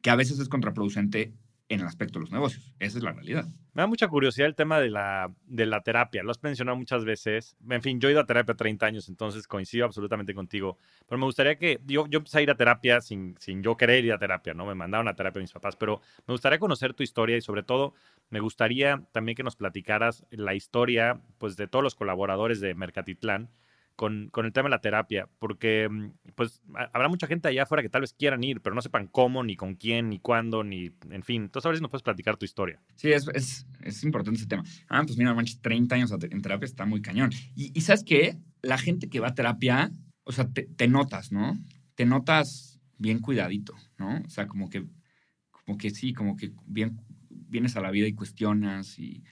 que a veces es contraproducente en el aspecto de los negocios. Esa es la realidad. Me da mucha curiosidad el tema de la, de la terapia. Lo has mencionado muchas veces. En fin, yo he ido a terapia 30 años, entonces coincido absolutamente contigo. Pero me gustaría que yo, yo empecé a ir a terapia sin, sin yo querer ir a terapia, ¿no? Me mandaron a terapia mis papás, pero me gustaría conocer tu historia y sobre todo me gustaría también que nos platicaras la historia pues, de todos los colaboradores de Mercatitlán con, el tema de la terapia, porque mm, pues habrá mucha gente allá afuera que tal vez quieran ir, pero no sepan cómo, ni con quién, ni cuándo, ni en fin. Entonces, a ver si nos puedes platicar tu historia. Sí, es, es, importante ese tema. Ah, pues mira, manches, 30 años en terapia está muy cañón. Y, ¿sabes qué? La gente que va a terapia, o sea, te, notas, ¿no? Te notas bien cuidadito, ¿no? O sea, como que, como que sí, como que bien, vienes a la vida y cuestionas y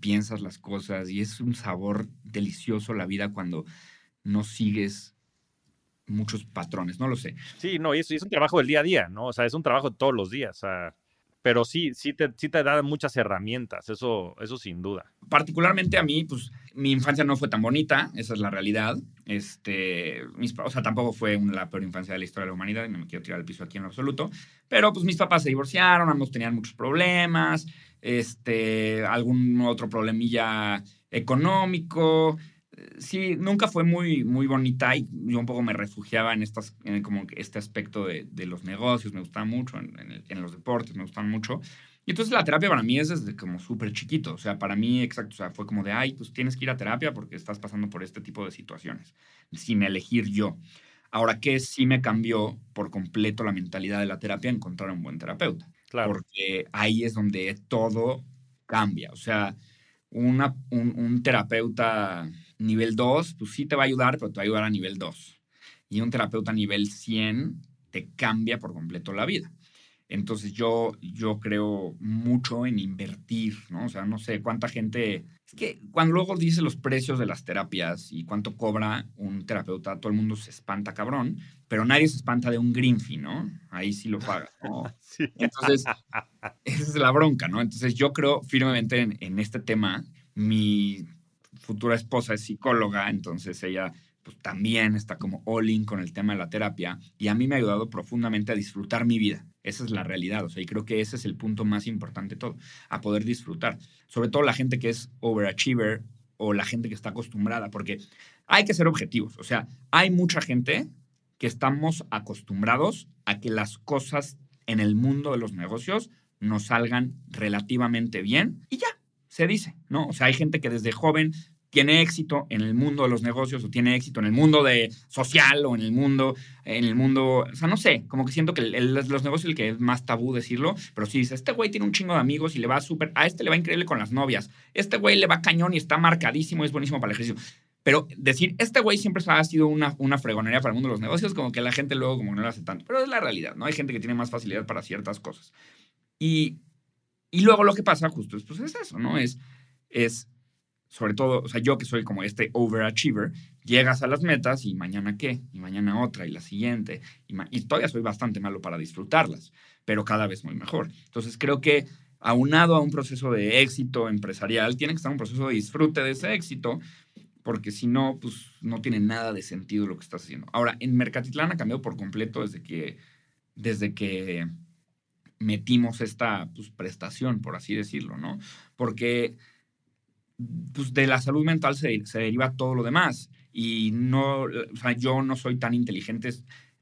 piensas las cosas y es un sabor delicioso la vida cuando no sigues muchos patrones, no lo sé. Sí, no, y es, es un trabajo del día a día, ¿no? O sea, es un trabajo de todos los días, pero sí, sí te, sí te da muchas herramientas, eso, eso sin duda. Particularmente a mí, pues mi infancia no fue tan bonita, esa es la realidad. Este, mis, o sea, tampoco fue la peor infancia de la historia de la humanidad, y no me quiero tirar el piso aquí en lo absoluto, pero pues mis papás se divorciaron, ambos tenían muchos problemas, este, algún otro problemilla económico, sí, nunca fue muy, muy bonita y yo un poco me refugiaba en, estas, en como este aspecto de, de los negocios, me gustaba mucho, en, en, los deportes me gustaban mucho. Y entonces la terapia para mí es desde como súper chiquito, o sea, para mí, exacto, o sea, fue como de, ay, pues tienes que ir a terapia porque estás pasando por este tipo de situaciones, sin elegir yo. Ahora, ¿qué sí me cambió por completo la mentalidad de la terapia? Encontrar un buen terapeuta. Claro. Porque ahí es donde todo cambia. O sea, una, un, un terapeuta nivel 2, pues sí te va a ayudar, pero te va a ayudar a nivel 2. Y un terapeuta a nivel 100 te cambia por completo la vida. Entonces yo, yo creo mucho en invertir, ¿no? O sea, no sé cuánta gente... Es que cuando luego dice los precios de las terapias y cuánto cobra un terapeuta, todo el mundo se espanta cabrón, pero nadie se espanta de un green fee, ¿no? Ahí sí lo paga, ¿no? *laughs* Entonces, esa es la bronca, ¿no? Entonces yo creo firmemente en, en este tema. Mi futura esposa es psicóloga, entonces ella pues, también está como all in con el tema de la terapia y a mí me ha ayudado profundamente a disfrutar mi vida. Esa es la realidad, o sea, y creo que ese es el punto más importante de todo, a poder disfrutar. Sobre todo la gente que es overachiever o la gente que está acostumbrada, porque hay que ser objetivos, o sea, hay mucha gente que estamos acostumbrados a que las cosas en el mundo de los negocios nos salgan relativamente bien y ya, se dice, ¿no? O sea, hay gente que desde joven tiene éxito en el mundo de los negocios o tiene éxito en el mundo de social o en el mundo, en el mundo, o sea, no sé, como que siento que los negocios el que es más tabú decirlo, pero si dice, este güey tiene un chingo de amigos y le va súper, a este le va increíble con las novias, este güey le va cañón y está marcadísimo, es buenísimo para el ejercicio. Pero decir, este güey siempre ha sido una, una fregonería para el mundo de los negocios, como que la gente luego como no lo hace tanto. Pero es la realidad, ¿no? Hay gente que tiene más facilidad para ciertas cosas. Y, y luego lo que pasa justo es, pues es eso, ¿no? Es, es sobre todo, o sea, yo que soy como este overachiever, llegas a las metas y mañana qué, y mañana otra, y la siguiente, y, y, todavía soy bastante malo para disfrutarlas, pero cada vez muy mejor. Entonces creo que aunado a un proceso de éxito empresarial, tiene que estar un proceso de disfrute de ese éxito, porque si no, pues no tiene nada de sentido lo que estás haciendo. Ahora, en Mercatitlán ha cambiado por completo desde que, desde que metimos esta pues, prestación, por así decirlo, ¿no? Porque pues de la salud mental se, deriva todo lo demás. Y no, o sea, yo no soy tan inteligente,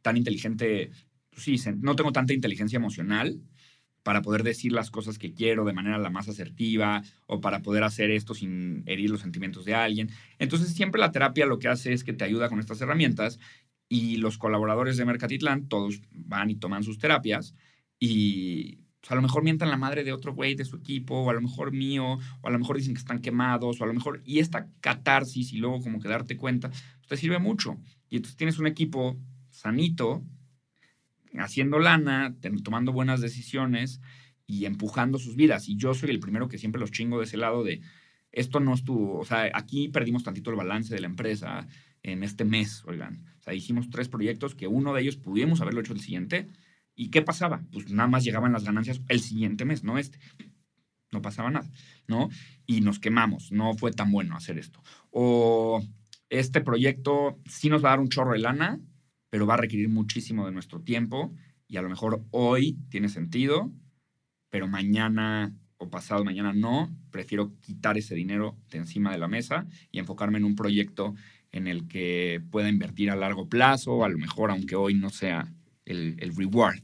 tan inteligente, pues sí, no tengo tanta inteligencia emocional para poder decir las cosas que quiero de manera la más asertiva o para poder hacer esto sin herir los sentimientos de alguien. Entonces, siempre la terapia lo que hace es que te ayuda con estas herramientas y los colaboradores de Mercatitlán, todos van y toman sus terapias y a lo mejor mientan la madre de otro güey de su equipo, o a lo mejor mío, o a lo mejor dicen que están quemados, o a lo mejor, y esta catarsis y luego como que darte cuenta, pues, te sirve mucho. Y entonces tienes un equipo sanito, haciendo lana, tomando buenas decisiones y empujando sus vidas. Y yo soy el primero que siempre los chingo de ese lado de, esto no estuvo, o sea, aquí perdimos tantito el balance de la empresa en este mes, oigan. O sea, hicimos tres proyectos que uno de ellos pudimos haberlo hecho el siguiente, ¿Y qué pasaba? Pues nada más llegaban las ganancias el siguiente mes, no este. No pasaba nada, ¿no? Y nos quemamos, no fue tan bueno hacer esto. O este proyecto sí nos va a dar un chorro de lana, pero va a requerir muchísimo de nuestro tiempo y a lo mejor hoy tiene sentido, pero mañana o pasado mañana no. Prefiero quitar ese dinero de encima de la mesa y enfocarme en un proyecto en el que pueda invertir a largo plazo, a lo mejor aunque hoy no sea el, reward.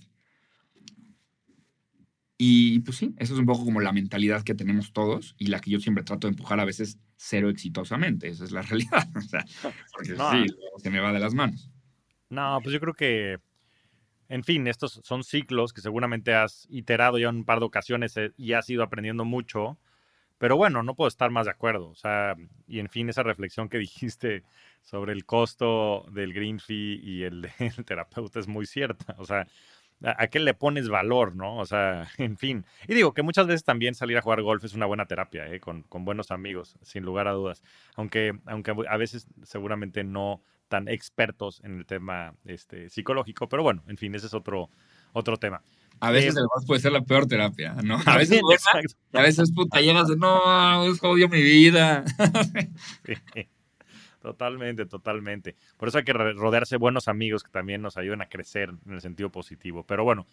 Y pues sí, eso es un poco como la mentalidad que tenemos todos y la que yo siempre trato de empujar a veces cero exitosamente. Esa es la *laughs* realidad. O sea, porque sí, se me va de las manos. No, pues yo creo que, en fin, estos son ciclos que seguramente has iterado ya un par de ocasiones eh, y has ido aprendiendo mucho. Pero bueno, no puedo estar más de acuerdo. O sea, y en fin, esa reflexión que dijiste sobre el costo del green fee y el del *laughs* terapeuta es muy cierta. O sea, ¿a qué le pones valor, no? O sea, *laughs* en fin. Y digo que muchas veces también salir a jugar golf es una buena terapia, ¿eh? con, con, buenos amigos, sin lugar a dudas. Aunque, aunque a veces seguramente no tan expertos en el tema este, psicológico, pero bueno, en fin, ese es otro, otro tema. A veces el golf puede ser la peor terapia, ¿no? A *laughs* veces, a veces puta, llegas de, no, es jodido mi vida. *laughs* sí. Totalmente, totalmente. Por eso hay que rodearse de buenos amigos que también nos ayuden a crecer en el sentido positivo. Pero bueno,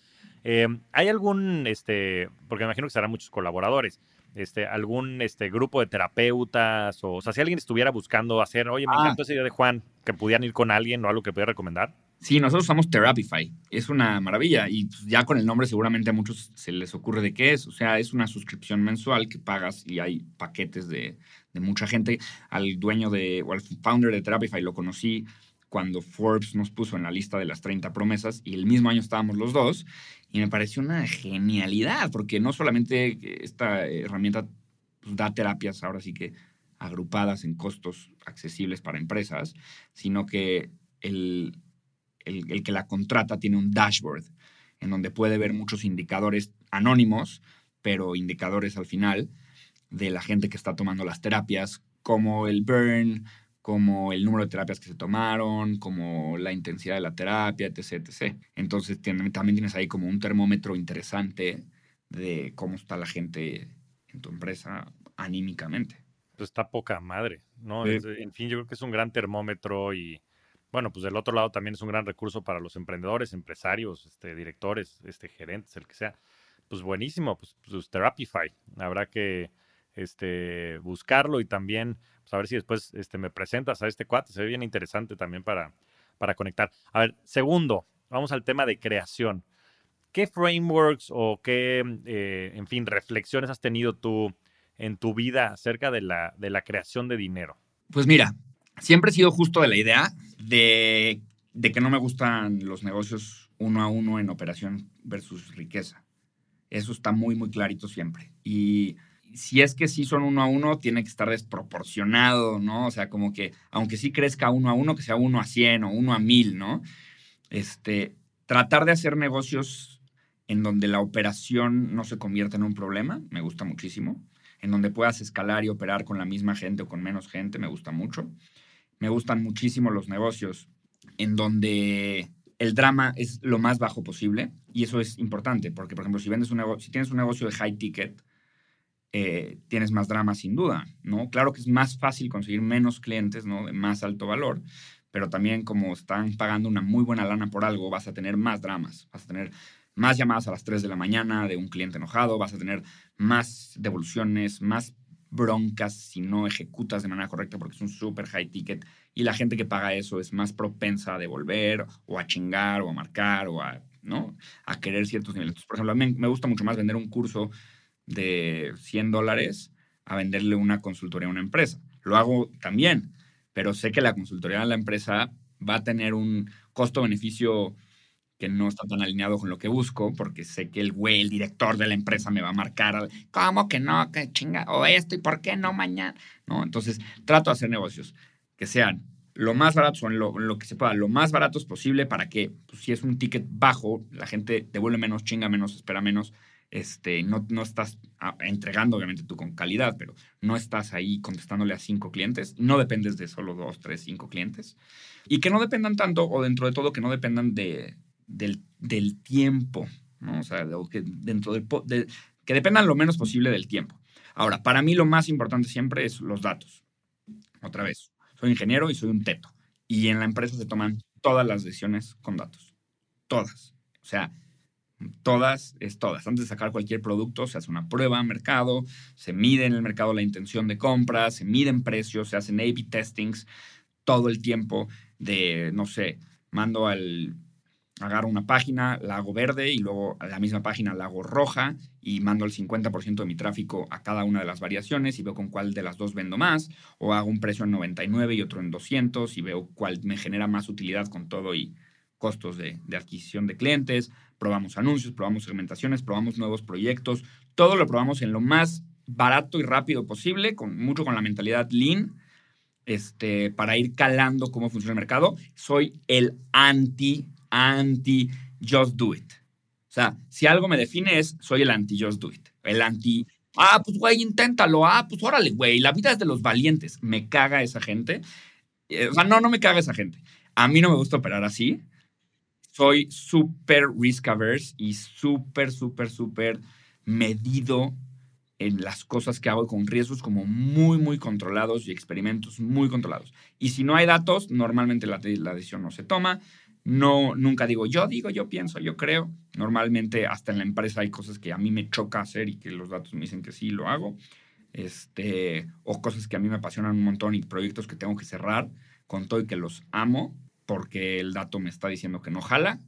eh, ¿hay algún, este, porque me imagino que serán muchos colaboradores, este, algún este, grupo de terapeutas o, o sea, si alguien estuviera buscando hacer, oye, me ah. encantó esa idea de Juan, que pudieran ir con alguien o algo que pudiera recomendar? Sí, nosotros usamos Therapify. Es una maravilla y pues, ya con el nombre seguramente a muchos se les ocurre de qué es. O sea, es una suscripción mensual que pagas y hay paquetes de, mucha gente. Al dueño de, o al founder de Therapify lo conocí cuando Forbes nos puso en la lista de las 30 promesas y el mismo año estábamos los dos y me pareció una genialidad porque no solamente esta herramienta pues, da terapias ahora sí que agrupadas en costos accesibles para empresas, sino que el, el, que la contrata tiene un dashboard en donde puede ver muchos indicadores anónimos, pero indicadores al final de la gente que está tomando las terapias, como el burn, como el número de terapias que se tomaron, como la intensidad de la terapia, etc. etc. Entonces también tienes ahí como un termómetro interesante de cómo está la gente en tu empresa anímicamente. Pues está poca madre, ¿no? en fin, yo creo que es un gran termómetro y bueno, pues del otro lado también es un gran recurso para los emprendedores, empresarios, este, directores, este, gerentes, el que sea. Pues buenísimo, pues, pues Therapify. Habrá que este, buscarlo y también pues, a ver si después me presentas a este cuate. Se ve bien interesante también para, conectar. A ver, segundo, vamos al tema de creación. ¿Qué frameworks o qué, eh, en fin, reflexiones has tenido tú en tu vida acerca de la creación de dinero? Pues mira, siempre he sido justo de la idea de, que no me gustan los negocios uno a uno en operación versus riqueza. Eso está muy, muy clarito siempre. Y si es que sí son uno a uno, tiene que estar desproporcionado, ¿no? O sea, como que, aunque sí crezca uno a uno, que sea uno a cien o uno a mil, ¿no? Este, tratar de hacer negocios en donde la operación no se convierta en un problema, me gusta muchísimo. En donde puedas escalar y operar con la misma gente o con menos gente, me gusta mucho. Me gustan muchísimo los negocios en donde el drama es lo más bajo posible y eso es importante porque, por ejemplo, si, vendes un si tienes un negocio de high ticket, eh, tienes más drama sin duda, ¿no? Claro que es más fácil conseguir menos clientes, ¿no? De más alto valor, pero también como están pagando una muy buena lana por algo, vas a tener más dramas, vas a tener más llamadas a las 3 de la mañana de un cliente enojado, vas a tener más devoluciones, más broncas si no ejecutas de manera correcta porque es un super high ticket y la gente que paga eso es más propensa a devolver o a chingar o a marcar o a, ¿no? a querer ciertos niveles. por ejemplo, a mí me gusta mucho más vender un curso de 100 dólares a venderle una consultoría a una empresa. Lo hago también, pero sé que la consultoría de la empresa va a tener un costo-beneficio que no está tan alineado con lo que busco, porque sé que el güey, el director de la empresa me va a marcar, ¿cómo que no? ¿Qué chinga? O esto, ¿y por qué no mañana? ¿No? Entonces, trato de hacer negocios que sean lo más baratos o lo, lo que se pueda, lo más baratos posible para que, pues, si es un ticket bajo, la gente devuelve menos, chinga menos, espera menos, este, no, no estás ah, entregando, obviamente tú con calidad, pero no estás ahí contestándole a cinco clientes, no dependes de solo dos, tres, cinco clientes, y que no dependan tanto, o dentro de todo, que no dependan de, del, del tiempo, ¿no? O sea, que dentro del, de, que dependan lo menos posible del tiempo. Ahora, para mí lo más importante siempre es los datos. Otra vez, soy ingeniero y soy un teto. Y en la empresa se toman todas las decisiones con datos. Todas. O sea, Todas es todas. Antes de sacar cualquier producto, se hace una prueba mercado, se mide en el mercado la intención de compra, se miden precios, se hacen A-B testings todo el tiempo de, no sé, mando al, agarro una página, la hago verde y luego la misma página la hago roja y mando el 50% de mi tráfico a cada una de las variaciones y veo con cuál de las dos vendo más, o hago un precio en 99 y otro en 200 y veo cuál me genera más utilidad con todo y costos de, de adquisición de clientes, probamos anuncios, probamos segmentaciones, probamos nuevos proyectos, todo lo probamos en lo más barato y rápido posible, con mucho con la mentalidad lean, este, para ir calando cómo funciona el mercado. Soy el anti, anti, just do it. O sea, si algo me define es, soy el anti, just do it. El anti, ah, pues güey, inténtalo, ah, pues órale, güey, la vida es de los valientes. Me caga esa gente. Eh, o sea, no, no me caga esa gente. A mí no me gusta operar así soy súper risk averse y súper, súper, súper medido en las cosas que hago con riesgos como muy, muy controlados y experimentos muy controlados. Y si no hay datos, normalmente la, la, decisión no se toma. No, nunca digo yo digo, yo pienso, yo creo. Normalmente hasta en la empresa hay cosas que a mí me choca hacer y que los datos me dicen que sí lo hago. Este, o cosas que a mí me apasionan un montón y proyectos que tengo que cerrar con todo y que los amo porque el dato me está diciendo que no jala,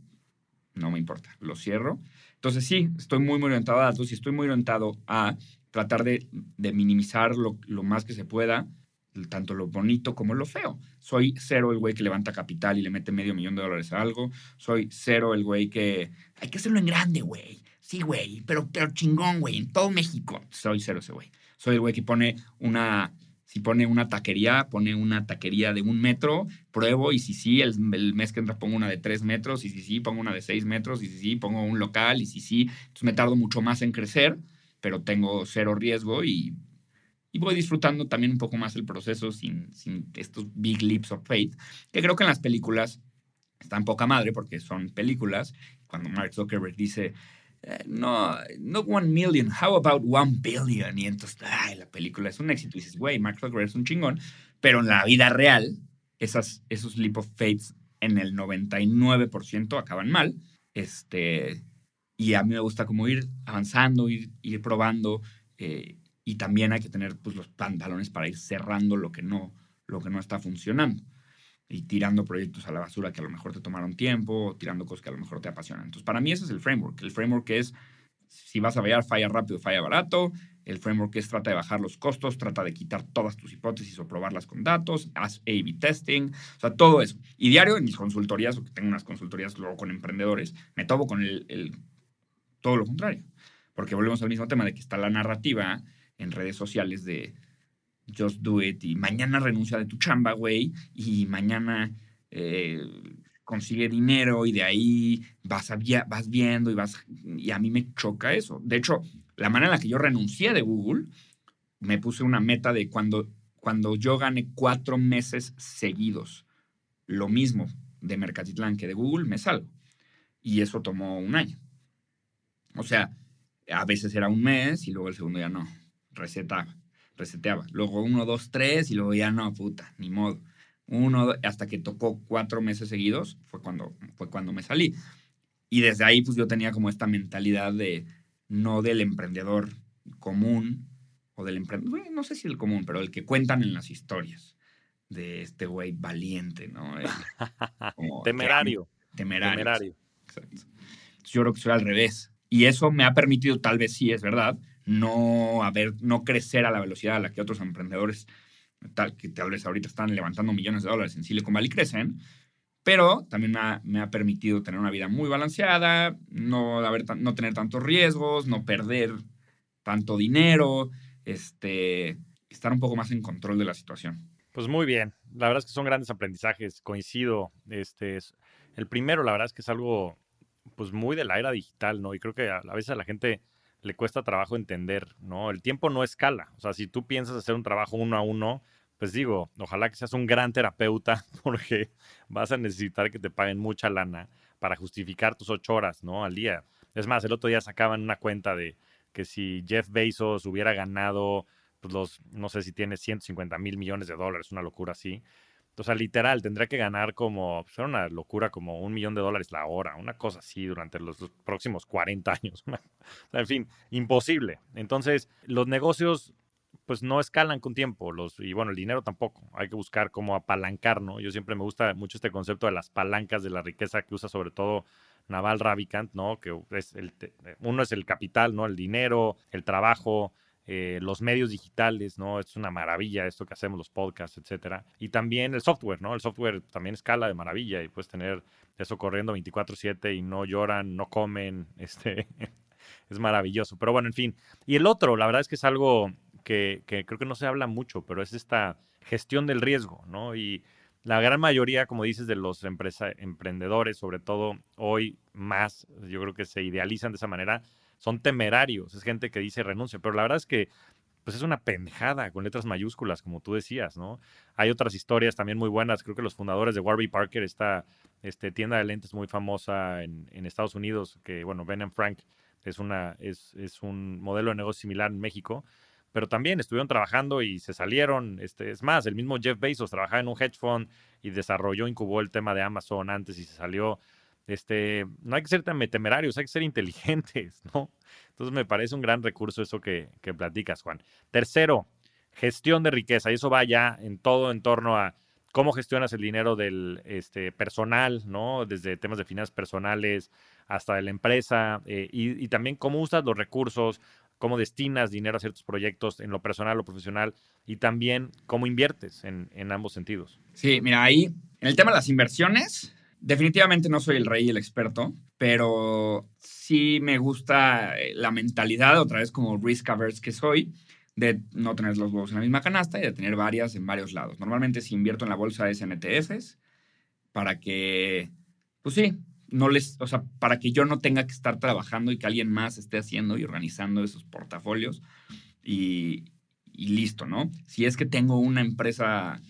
no me importa, lo cierro. Entonces sí, estoy muy, muy orientado a datos y estoy muy orientado a tratar de, minimizar lo, más que se pueda, tanto lo bonito como lo feo. Soy cero el güey que levanta capital y le mete medio millón de dólares a algo. Soy cero el güey que hay que hacerlo en grande, güey. Sí, güey, pero, pero chingón, güey, en todo México. Soy cero ese güey. Soy el güey que pone una si pone una taquería, pone una taquería de un metro, pruebo y si sí, el, mes que entra pongo una de tres metros y si sí, pongo una de seis metros y si sí, pongo un local y si sí. Entonces me tardo mucho más en crecer, pero tengo cero riesgo y, y voy disfrutando también un poco más el proceso sin, sin estos big leaps of faith, que creo que en las películas están poca madre porque son películas. Cuando Mark Zuckerberg dice, eh, no, no one million, how about one billion? Y entonces, ay, la película es un éxito. Y dices, güey, Mark Zuckerberg es un chingón. Pero en la vida real, esas, esos leap of fates en el 99% acaban mal. Este, y a mí me gusta como ir avanzando, ir, ir probando. Eh, y también hay que tener pues, los pantalones para ir cerrando lo que no, lo que no está funcionando y tirando proyectos a la basura que a lo mejor te tomaron tiempo, tirando cosas que a lo mejor te apasionan. Entonces, para mí ese es el framework. El framework es, si vas a fallar, falla rápido, falla barato, El framework es trata de bajar los costos, trata de quitar todas tus hipótesis o probarlas con datos, haz A-B testing, o sea, todo eso. Y diario en mis consultorías, o que tengo unas consultorías luego con emprendedores, me tomo con el, todo lo contrario. Porque volvemos al mismo tema de que está la narrativa en redes sociales de just do it y mañana renuncia de tu chamba, güey, y mañana eh, consigue dinero y de ahí vas, vas viendo y vas... Y a mí me choca eso. De hecho, la manera en la que yo renuncié de Google, me puse una meta de cuando, cuando yo gane cuatro meses seguidos, lo mismo de Mercatitlán que de Google, me salgo. Y eso tomó un año. O sea, a veces era un mes y luego el segundo ya no. Resetaba, reseteaba. Luego uno, dos, tres y luego ya no, puta, ni modo. Uno, hasta que tocó cuatro meses seguidos, fue cuando, fue cuando me salí. Y desde ahí, pues yo tenía como esta mentalidad de, no del emprendedor común o del emprendedor, no sé si el común, pero el que cuentan en las historias de este güey valiente, ¿no? *laughs* temerario. temerario. Temerario. Exacto. Yo creo que soy al revés. Y eso me ha permitido, tal vez sí es verdad, no, haber, no crecer a la velocidad a la que otros emprendedores, tal, que tal vez ahorita están levantando millones de dólares en Silicon Valley, crecen, pero también me ha, permitido tener una vida muy balanceada, no, haber, no tener tantos riesgos, no perder tanto dinero, este, estar un poco más en control de la situación. Pues muy bien, la verdad es que son grandes aprendizajes, coincido. Este, el primero, la verdad es que es algo pues muy de la era digital, ¿no? Y creo que a, a veces a la gente le cuesta trabajo entender, ¿no? El tiempo no escala. O sea, si tú piensas hacer un trabajo uno a uno, pues digo, ojalá que seas un gran terapeuta *laughs* porque vas a necesitar que te paguen mucha lana para justificar tus ocho horas, ¿no? Al día. Es más, el otro día sacaban una cuenta de que si Jeff Bezos hubiera ganado, pues los, no sé si tiene 150 mil millones de dólares, una locura así. O sea, literal, tendría que ganar como, pues una locura, como un millón de dólares la hora, una cosa así durante los, próximos 40 años. *laughs* en fin, imposible. Entonces, los negocios pues no escalan con tiempo. Los, y bueno, el dinero tampoco. Hay que buscar cómo apalancar, ¿no? Yo siempre me gusta mucho este concepto de las palancas de la riqueza que usa sobre todo Naval Ravikant, ¿no? Que es uno es el capital, ¿no? El dinero, el trabajo, eh, los medios digitales, ¿no? Es una maravilla esto que hacemos, los podcasts, etcétera. Y también el software, ¿no? El software también escala de maravilla y puedes tener eso corriendo 24/7 y no lloran, no comen, *laughs* este... es maravilloso. Pero bueno, en fin. Y el otro, la verdad es que es algo que, creo que no se habla mucho, pero es esta gestión del riesgo, ¿no? Y la gran mayoría, como dices, de los emprendedores, sobre todo hoy más, yo creo que se idealizan de esa manera, son temerarios, es gente que dice renuncia, pero la verdad es que pues es una pendejada con letras mayúsculas, como tú decías, ¿no? Hay otras historias también muy buenas, creo que los fundadores de Warby Parker, esta este, tienda de lentes muy famosa en, Estados Unidos, que bueno, Ben Frank es, una, es, es un modelo de negocio similar en México, pero también estuvieron trabajando y se salieron. Este, es más, el mismo Jeff Bezos trabajaba en un hedge fund y desarrolló, incubó el tema de Amazon antes y se salió. Este, no hay que ser tan temerarios, hay que ser inteligentes, *laughs* ¿no? Entonces me parece un gran recurso eso que, que platicas, Juan. Tercero, gestión de riqueza. Y eso va ya en todo en torno a cómo gestionas el dinero del este, personal, ¿no? Desde temas de finanzas personales hasta de la empresa eh, y, y, también cómo usas los recursos, cómo destinas dinero a ciertos proyectos en lo personal o profesional y también cómo inviertes en, ambos sentidos. Sí, mira, ahí en el tema de las inversiones, definitivamente no soy el rey y el experto, pero sí me gusta eh, la mentalidad, otra vez como risk averse que soy, de no tener los huevos en la misma canasta y de tener varias en varios lados. Normalmente si invierto en la bolsa es en ETFs para que, pues sí, no les, o sea, para que yo no tenga que estar trabajando y que alguien más esté haciendo y organizando esos portafolios y, listo, ¿no? Si es que tengo una empresa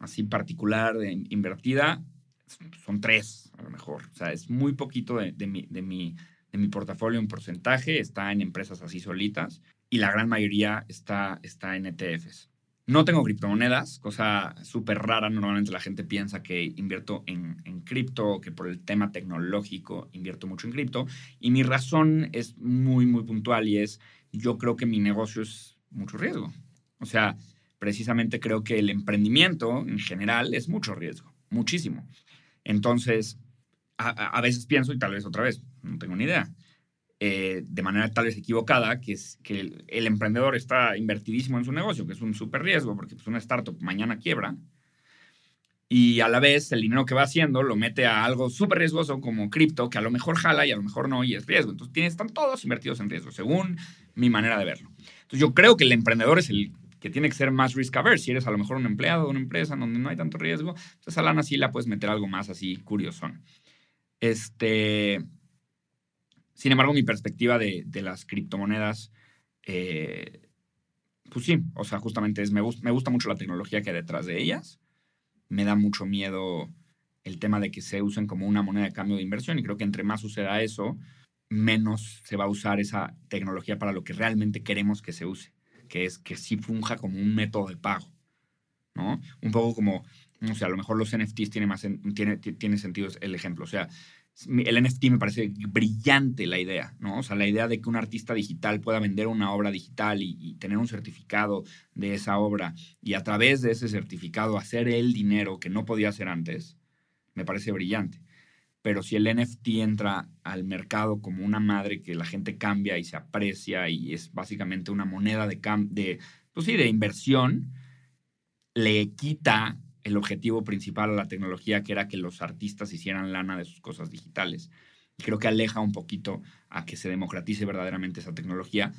así particular invertida, son tres a lo mejor. O sea, es muy poquito de, mi, de, mi, de mi portafolio en porcentaje, está en empresas así solitas y la gran mayoría está, está en ETFs. No tengo criptomonedas, cosa súper rara. Normalmente la gente piensa que invierto en, en cripto, que por el tema tecnológico invierto mucho en cripto. Y mi razón es muy, muy puntual y es, yo creo que mi negocio es mucho riesgo. O sea, precisamente creo que el emprendimiento en general es mucho riesgo, muchísimo. Entonces, a, a veces pienso, y tal vez otra vez, no tengo ni idea, eh, de manera tal vez equivocada, que es que el, emprendedor está invertidísimo en su negocio, que es un súper riesgo, porque pues, una startup mañana quiebra, y a la vez el dinero que va haciendo lo mete a algo súper riesgoso como cripto, que a lo mejor jala y a lo mejor no, y es riesgo. Entonces tienes, están todos invertidos en riesgo, según mi manera de verlo. Entonces yo creo que el emprendedor es el que tiene que ser más risk averse. Si eres a lo mejor un empleado de una empresa donde no hay tanto riesgo, entonces pues, lana sí la puedes meter algo más así curioso. Este, sin embargo, mi perspectiva de, las criptomonedas, eh, pues sí, o sea, justamente es, me, me gusta mucho la tecnología que hay detrás de ellas me da mucho miedo el tema de que se usen como una moneda de cambio de inversión y creo que entre más suceda eso, menos se va a usar esa tecnología para lo que realmente queremos que se use, que es que sí funja como un método de pago, ¿no? Un poco como, no sé, a lo mejor los NFTs tiene, más, tiene, tiene sentido el ejemplo, o sea, el NFT me parece brillante la idea, ¿no? O sea, la idea de que un artista digital pueda vender una obra digital y, tener un certificado de esa obra y a través de ese certificado hacer el dinero que no podía hacer antes, me parece brillante. Pero si el NFT entra al mercado como una madre que la gente cambia y se aprecia y es básicamente una moneda de, de, pues sí, de inversión, le quita el objetivo principal a la tecnología, que era que los artistas hicieran lana de sus cosas digitales. Y creo que aleja un poquito a que se democratice verdaderamente esa tecnología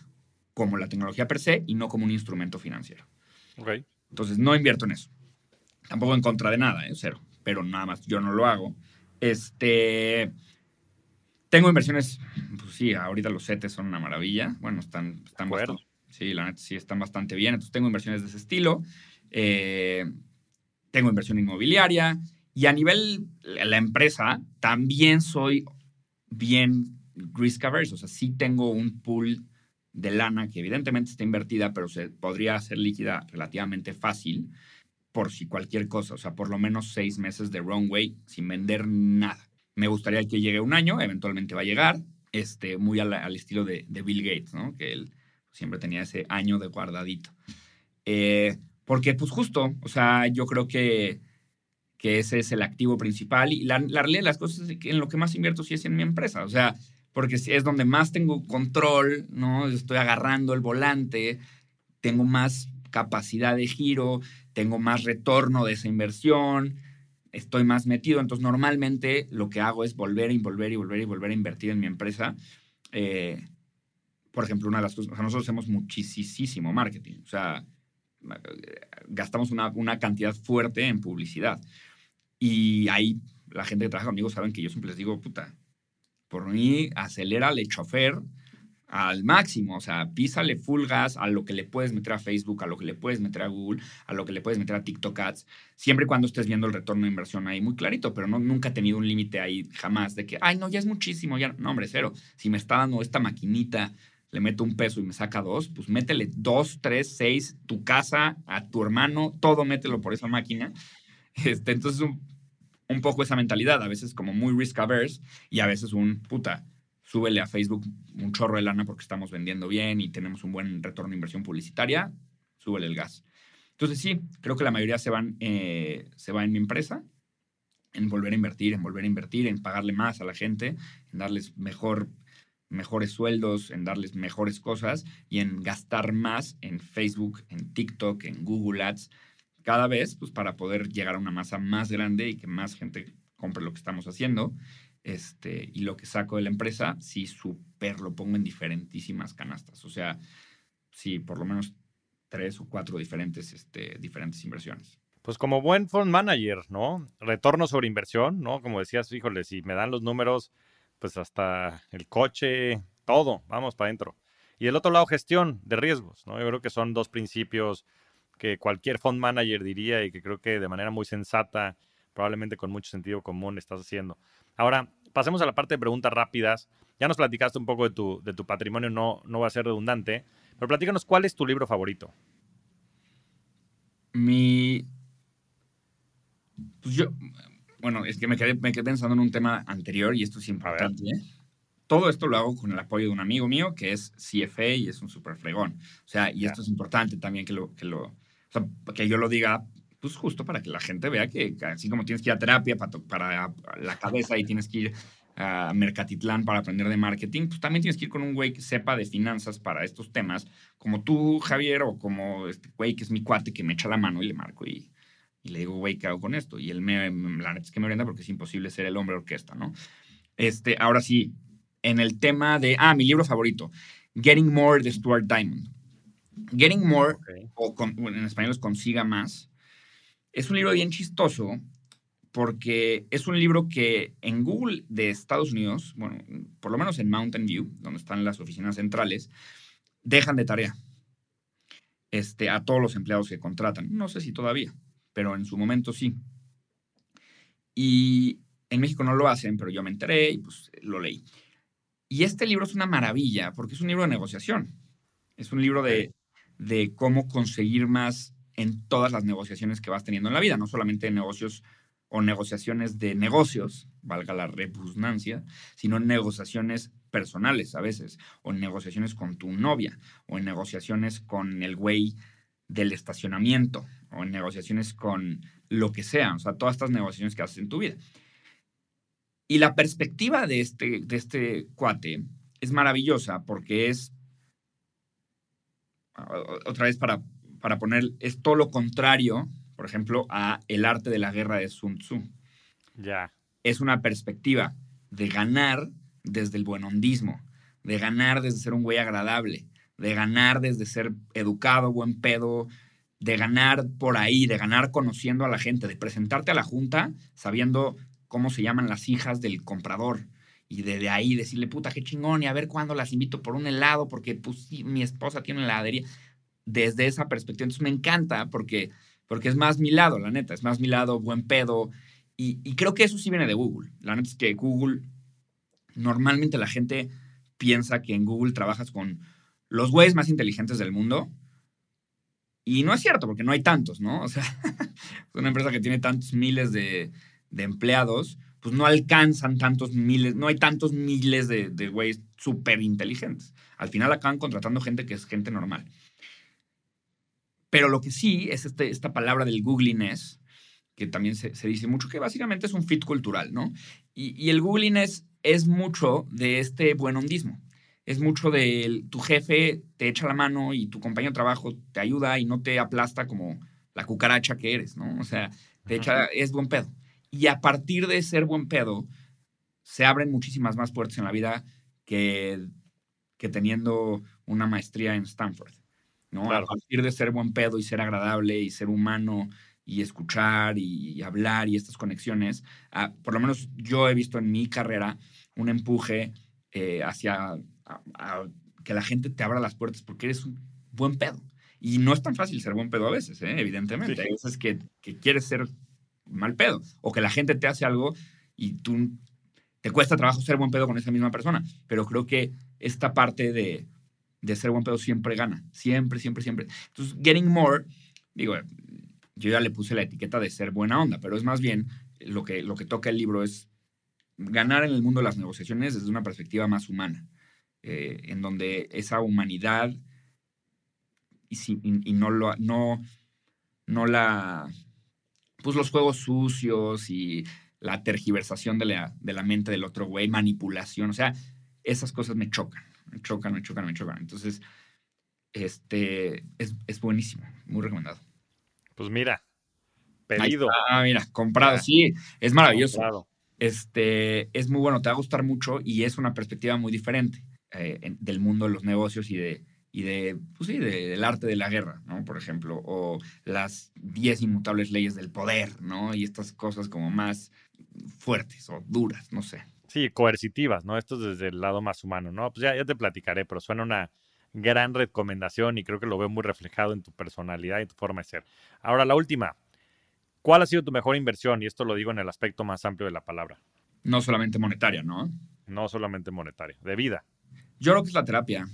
como la tecnología per se y no como un instrumento financiero. Entonces, no invierto en eso. Tampoco en contra de nada, ¿eh? cero. Pero nada más, yo no lo hago. Este. Tengo inversiones, pues sí, ahorita los CETES son una maravilla. Bueno, están, están bastante, sí, la neta sí están bastante bien. Entonces tengo inversiones de ese estilo. Eh, tengo inversión inmobiliaria y a nivel la empresa también soy bien risk averse, o sea, sí tengo un pool de lana que evidentemente está invertida, pero se podría hacer líquida relativamente fácil por si cualquier cosa, o sea, por lo menos seis meses de runway sin vender nada. Me gustaría que llegue un año, eventualmente va a llegar, este, muy al, estilo de, Bill Gates, ¿no? Que él siempre tenía ese año de guardadito. Eh, porque, pues justo, o sea, yo creo que, que ese es el activo principal y la realidad de las cosas es que en lo que más invierto sí es en mi empresa, o sea, porque es donde más tengo control, ¿no? Estoy agarrando el volante, tengo más capacidad de giro, tengo más retorno de esa inversión, estoy más metido. Entonces, normalmente lo que hago es volver y volver y volver y volver a invertir en mi empresa. Eh, por ejemplo, una de las cosas, o sea, nosotros hacemos muchísimo marketing. O sea, gastamos una, una, cantidad fuerte en publicidad. Y ahí la gente que trabaja conmigo saben que yo siempre les digo, puta, por mí, acelérale chofer al máximo, o sea, písale full gas a lo que le puedes meter a Facebook, a lo que le puedes meter a Google, a lo que le puedes meter a TikTok Ads, siempre y cuando estés viendo el retorno de inversión ahí muy clarito, pero no, nunca he tenido un límite ahí jamás de que, ay, no, ya es muchísimo, ya, no, hombre, cero. Si me está dando esta maquinita le meto un peso y me saca dos, pues métele dos, tres, seis, tu casa, a tu hermano, todo mételo por esa máquina. Este, entonces, un, un poco esa mentalidad, a veces como muy risk averse y a veces un puta, súbele a Facebook un chorro de lana porque estamos vendiendo bien y tenemos un buen retorno de inversión publicitaria, súbele el gas. Entonces, sí, creo que la mayoría se van, eh, se va en mi empresa, en volver a invertir, en volver a invertir, en pagarle más a la gente, en darles mejor mejores sueldos, en darles mejores cosas y en gastar más en Facebook, en TikTok, en Google Ads, cada vez, pues para poder llegar a una masa más grande y que más gente compre lo que estamos haciendo. Este, y lo que saco de la empresa, sí, súper lo pongo en diferentísimas canastas. O sea, sí, por lo menos tres o cuatro diferentes, este, diferentes inversiones. Pues como buen fund manager, ¿no? Retorno sobre inversión, ¿no? Como decías, híjole, si me dan los números, pues hasta el coche, todo, vamos para adentro. Y el otro lado, gestión de riesgos, ¿no? Yo creo que son dos principios que cualquier fund manager diría y que creo que de manera muy sensata, probablemente con mucho sentido común, estás haciendo. Ahora, pasemos a la parte de preguntas rápidas. Ya nos platicaste un poco de tu, de tu patrimonio, no, no va a ser redundante, pero platícanos, ¿cuál es tu libro favorito? Mi... Pues yo, bueno, es que me quedé, me quedé pensando en un tema anterior y esto es importante. ¿eh? Todo esto lo hago con el apoyo de un amigo mío que es CFA y es un súper fregón. O sea, y esto es importante también que lo, que lo, o sea, que yo lo diga, pues justo para que la gente vea que así como tienes que ir a terapia para, para la cabeza y tienes que ir a Mercatitlán para aprender de marketing, pues también tienes que ir con un güey que sepa de finanzas para estos temas, como tú, Javier, o como este güey que es mi cuate que me echa la mano y le marco y, y le digo, güey, ¿qué hago con esto? Y él me, la neta es que me orienta porque es imposible ser el hombre orquesta, ¿no? Este, ahora sí, en el tema de, ah, mi libro favorito, Getting More de Stuart Diamond. Getting More, o en español es Consiga Más, es un libro bien chistoso porque es un libro que en Google de Estados Unidos, bueno, por lo menos en Mountain View, donde están las oficinas centrales, dejan de tarea este, a todos los empleados que contratan. No sé si todavía, pero en su momento sí. Y en México no lo hacen, pero yo me enteré y pues lo leí. Y este libro es una maravilla porque es un libro de negociación. Es un libro de, de cómo conseguir más en todas las negociaciones que vas teniendo en la vida, no solamente en negocios o negociaciones de negocios, valga la repugnancia, sino en negociaciones personales a veces, o en negociaciones con tu novia, o en negociaciones con el güey del estacionamiento, o en negociaciones con lo que sea, o sea, todas estas negociaciones que haces en tu vida. Y la perspectiva de este, de este cuate es maravillosa porque es, otra vez para, para poner, es todo lo contrario por ejemplo, a El arte de la guerra de Sun Tzu. Ya. Es una perspectiva de ganar desde el buenondismo, de ganar desde ser un güey agradable, de ganar desde ser educado, buen pedo, de ganar por ahí, de ganar conociendo a la gente, de presentarte a la junta sabiendo cómo se llaman las hijas del comprador. Y desde ahí decirle, puta, qué chingón, y a ver cuándo las invito por un helado, porque pues, mi esposa tiene heladería. Desde esa perspectiva. Entonces me encanta porque porque es más mi lado, la neta, es más mi lado, buen pedo. Y, creo que eso sí viene de Google. La neta es que Google, normalmente la gente piensa que en Google trabajas con los güeyes más inteligentes del mundo. Y no es cierto, porque no hay tantos, ¿no? O sea, *laughs* es una empresa que tiene tantos miles de, empleados, pues no alcanzan tantos miles, no hay tantos miles de, de güeyes súper inteligentes. Al final acaban contratando gente que es gente normal. Pero lo que sí es este, esta palabra del googliness, que también se, dice mucho, que básicamente es un fit cultural, ¿no? Y, el googliness es mucho de este buen hondismo. Es mucho de tu jefe te echa la mano y tu compañero de trabajo te ayuda y no te aplasta como la cucaracha que eres, ¿no? O sea, te echa, es buen pedo. Y a partir de ser buen pedo, se abren muchísimas más puertas en la vida que, que teniendo una maestría en Stanford. ¿No? A partir de ser buen pedo y ser agradable y ser humano y escuchar y, hablar y estas conexiones, ah, por lo menos yo he visto en mi carrera un empuje eh, hacia que la gente te abra las puertas porque eres un buen pedo. Y no es tan fácil ser buen pedo a veces, ¿eh? evidentemente. Hay veces que, que, quieres ser mal pedo o que la gente te hace algo y tú te cuesta trabajo ser buen pedo con esa misma persona. Pero creo que esta parte de, de ser buen pedo siempre gana. Siempre, siempre, siempre. Entonces, Getting More, digo, yo ya le puse la etiqueta de ser buena onda, pero es más bien lo que, lo que toca el libro es ganar en el mundo de las negociaciones desde una perspectiva más humana, eh, en donde esa humanidad y, no, lo, no, no la, pues los juegos sucios y la tergiversación de la, de la mente del otro güey, manipulación, o sea, esas cosas me chocan me chocan, me chocan, me chocan. Entonces, este, es, buenísimo, muy recomendado. Pues mira, pedido. Ah, mira, comprado, sí, es maravilloso. Este, es muy bueno, te va a gustar mucho y es una perspectiva muy diferente eh, del mundo de los negocios y de, y de, pues sí, del arte de la guerra, ¿no? Por ejemplo, o las 10 inmutables leyes del poder, ¿no? Y estas cosas como más fuertes o duras, no sé. Sí, coercitivas, ¿no? Esto es desde el lado más humano, ¿no? Pues ya, ya te platicaré, pero suena una gran recomendación y creo que lo veo muy reflejado en tu personalidad y tu forma de ser. Ahora, la última. ¿Cuál ha sido tu mejor inversión? Y esto lo digo en el aspecto más amplio de la palabra. No solamente monetaria, ¿no? No solamente monetaria, de vida. Yo creo que es la terapia.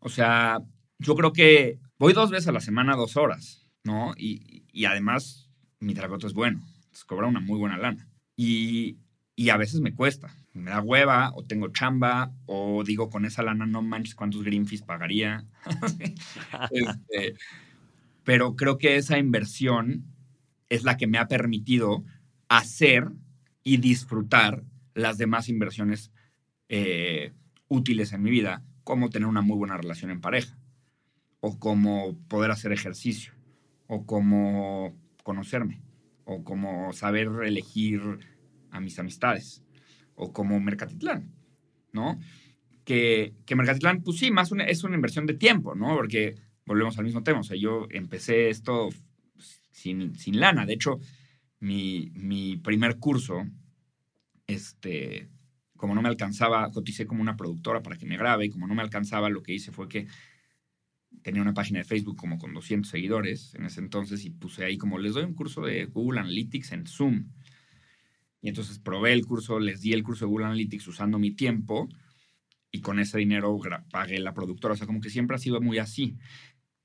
O sea, yo creo que voy dos veces a la semana, dos horas, ¿no? Y, y además mi terapeuta es bueno, cobra una muy buena lana. Y, y a veces me cuesta me da hueva, o tengo chamba, o digo con esa lana no manches cuántos greenfish pagaría. *laughs* Este, pero creo que esa inversión es la que me ha permitido hacer y disfrutar las demás inversiones eh, útiles en mi vida, como tener una muy buena relación en pareja, o como poder hacer ejercicio, o como conocerme, o como saber elegir a mis amistades, o como Mercatitlán, ¿no? Que, que Mercatitlán, pues sí, más es una inversión de tiempo, ¿no? Porque volvemos al mismo tema, o sea, yo empecé esto sin, sin lana, de hecho, mi, mi primer curso, este, como no me alcanzaba, coticé como una productora para que me grabe y como no me alcanzaba, lo que hice fue que tenía una página de Facebook como con 200 seguidores en ese entonces y puse ahí como les doy un curso de Google Analytics en Zoom. Y entonces probé el curso, les di el curso de Google Analytics usando mi tiempo y con ese dinero pagué la productora. O sea, como que siempre ha sido muy así.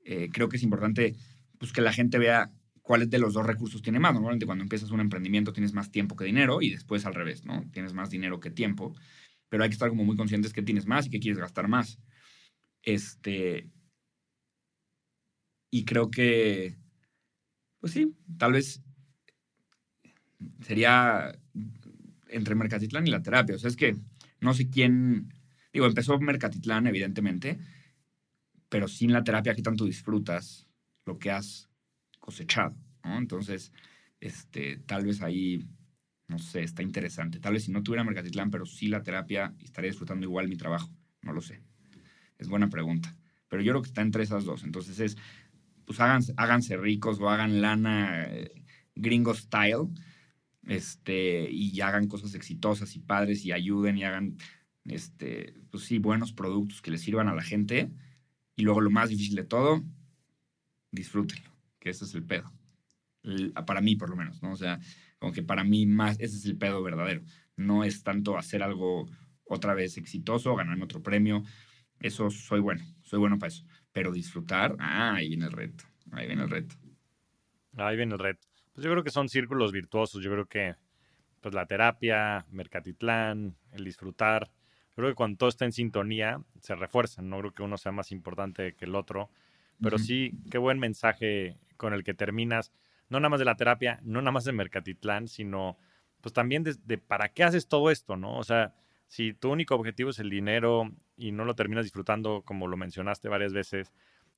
Eh, creo que es importante pues, que la gente vea cuáles de los dos recursos tiene más. Normalmente cuando empiezas un emprendimiento tienes más tiempo que dinero y después al revés, ¿no? Tienes más dinero que tiempo, pero hay que estar como muy conscientes que tienes más y que quieres gastar más. Este, y creo que, pues sí, tal vez sería entre Mercatitlán y la terapia. O sea, es que no sé quién, digo, empezó Mercatitlán, evidentemente, pero sin la terapia, ¿qué tanto disfrutas lo que has cosechado. Entonces, este, tal vez ahí, no sé, está interesante. Tal vez si no tuviera Mercatitlán, pero sí la terapia, estaría disfrutando igual mi trabajo. No lo sé. Es buena pregunta. Pero yo creo que está entre esas dos. Entonces es, pues háganse, háganse ricos o hagan lana eh, gringo style, este, y hagan cosas exitosas y padres y ayuden y hagan, este, pues sí, buenos productos que les sirvan a la gente. Y luego lo más difícil de todo, disfrútenlo que ese es el pedo. para mí, por lo menos, ¿no? O sea, como que para mí más, ese es el pedo verdadero. No es tanto hacer algo otra vez exitoso, ganarme otro premio. Eso soy bueno, soy bueno para eso. Pero disfrutar, ah, ahí viene el reto. Ahí viene el reto. Ahí viene el reto. Pues yo creo que son círculos virtuosos. Yo creo que pues la terapia, Mercatitlán, el disfrutar. creo que cuando todo está en sintonía, se refuerzan. No creo que uno sea más importante que el otro. Pero sí, qué buen mensaje con el que terminas, no nada más de la terapia, no nada más de Mercatitlán, sino pues también de, para qué haces todo esto, ¿no? O sea, si tu único objetivo es el dinero y no lo terminas disfrutando, como lo mencionaste varias veces,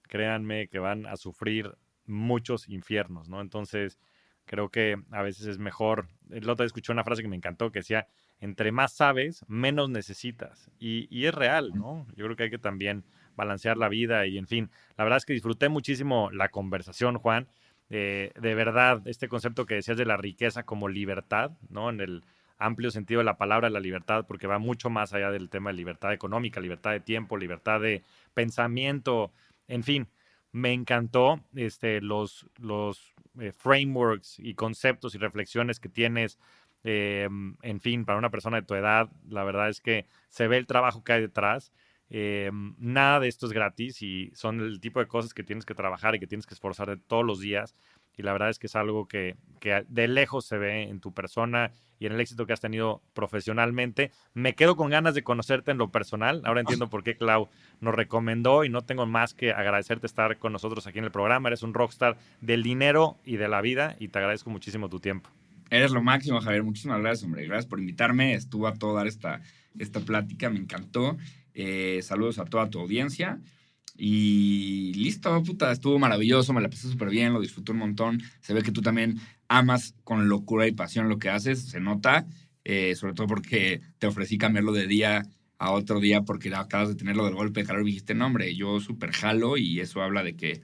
créanme que van a sufrir muchos infiernos, ¿no? Entonces, creo que a veces es mejor. El otro día escuché una frase que me encantó que decía, entre más sabes, menos necesitas. Y, y es real, ¿no? Yo creo que hay que también balancear la vida y en fin. La verdad es que disfruté muchísimo la conversación, Juan. Eh, de verdad, este concepto que decías de la riqueza como libertad, ¿no? En el amplio sentido de la palabra, la libertad, porque va mucho más allá del tema de libertad económica, libertad de tiempo, libertad de pensamiento, en fin. Me encantó este, los, los eh, frameworks y conceptos y reflexiones que tienes eh, en fin, para una persona de tu edad, la verdad es que se ve el trabajo que hay detrás eh, nada de esto es gratis y son el tipo de cosas que tienes que trabajar y que tienes que esforzar todos los días. Y la verdad es que es algo que, que, de lejos se ve en tu persona y en el éxito que has tenido profesionalmente. Me quedo con ganas de conocerte en lo personal. Ahora entiendo por qué Clau nos recomendó y no tengo más que agradecerte estar con nosotros aquí en el programa. Eres un rockstar del dinero y de la vida y te agradezco muchísimo tu tiempo. Eres lo máximo, Javier. Muchísimas gracias, hombre. Gracias por invitarme. Estuvo a todo dar esta, esta plática. Me encantó. Eh, saludos a toda tu audiencia. Y listo, puta, estuvo maravilloso, me la pasé súper bien, lo disfruté un montón. Se ve que tú también amas con locura y pasión lo que haces, se nota, eh, sobre todo porque te ofrecí cambiarlo de día a otro día porque acabas de tenerlo del golpe de calor y dijiste, no, hombre, yo súper jalo y eso habla de que,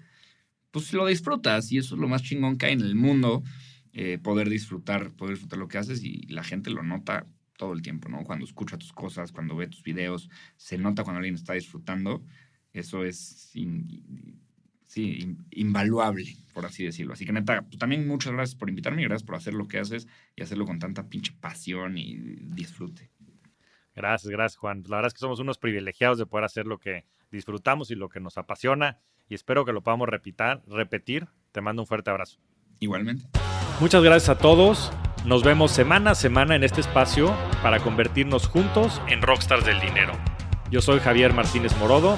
pues lo disfrutas y eso es lo más chingón que hay en el mundo, eh, poder disfrutar, poder disfrutar lo que haces y la gente lo nota todo el tiempo, ¿no? Cuando escucha tus cosas, cuando ve tus videos, se nota cuando alguien está disfrutando. Eso es sí, invaluable, por así decirlo. Así que neta, pues, también muchas gracias por invitarme y gracias por hacer lo que haces y hacerlo con tanta pinche pasión y disfrute. Gracias, gracias Juan. La verdad es que somos unos privilegiados de poder hacer lo que disfrutamos y lo que nos apasiona y espero que lo podamos repitar, repetir. Te mando un fuerte abrazo. Igualmente. Muchas gracias a todos. Nos vemos semana a semana en este espacio para convertirnos juntos en rockstars del dinero. Yo soy Javier Martínez Morodo,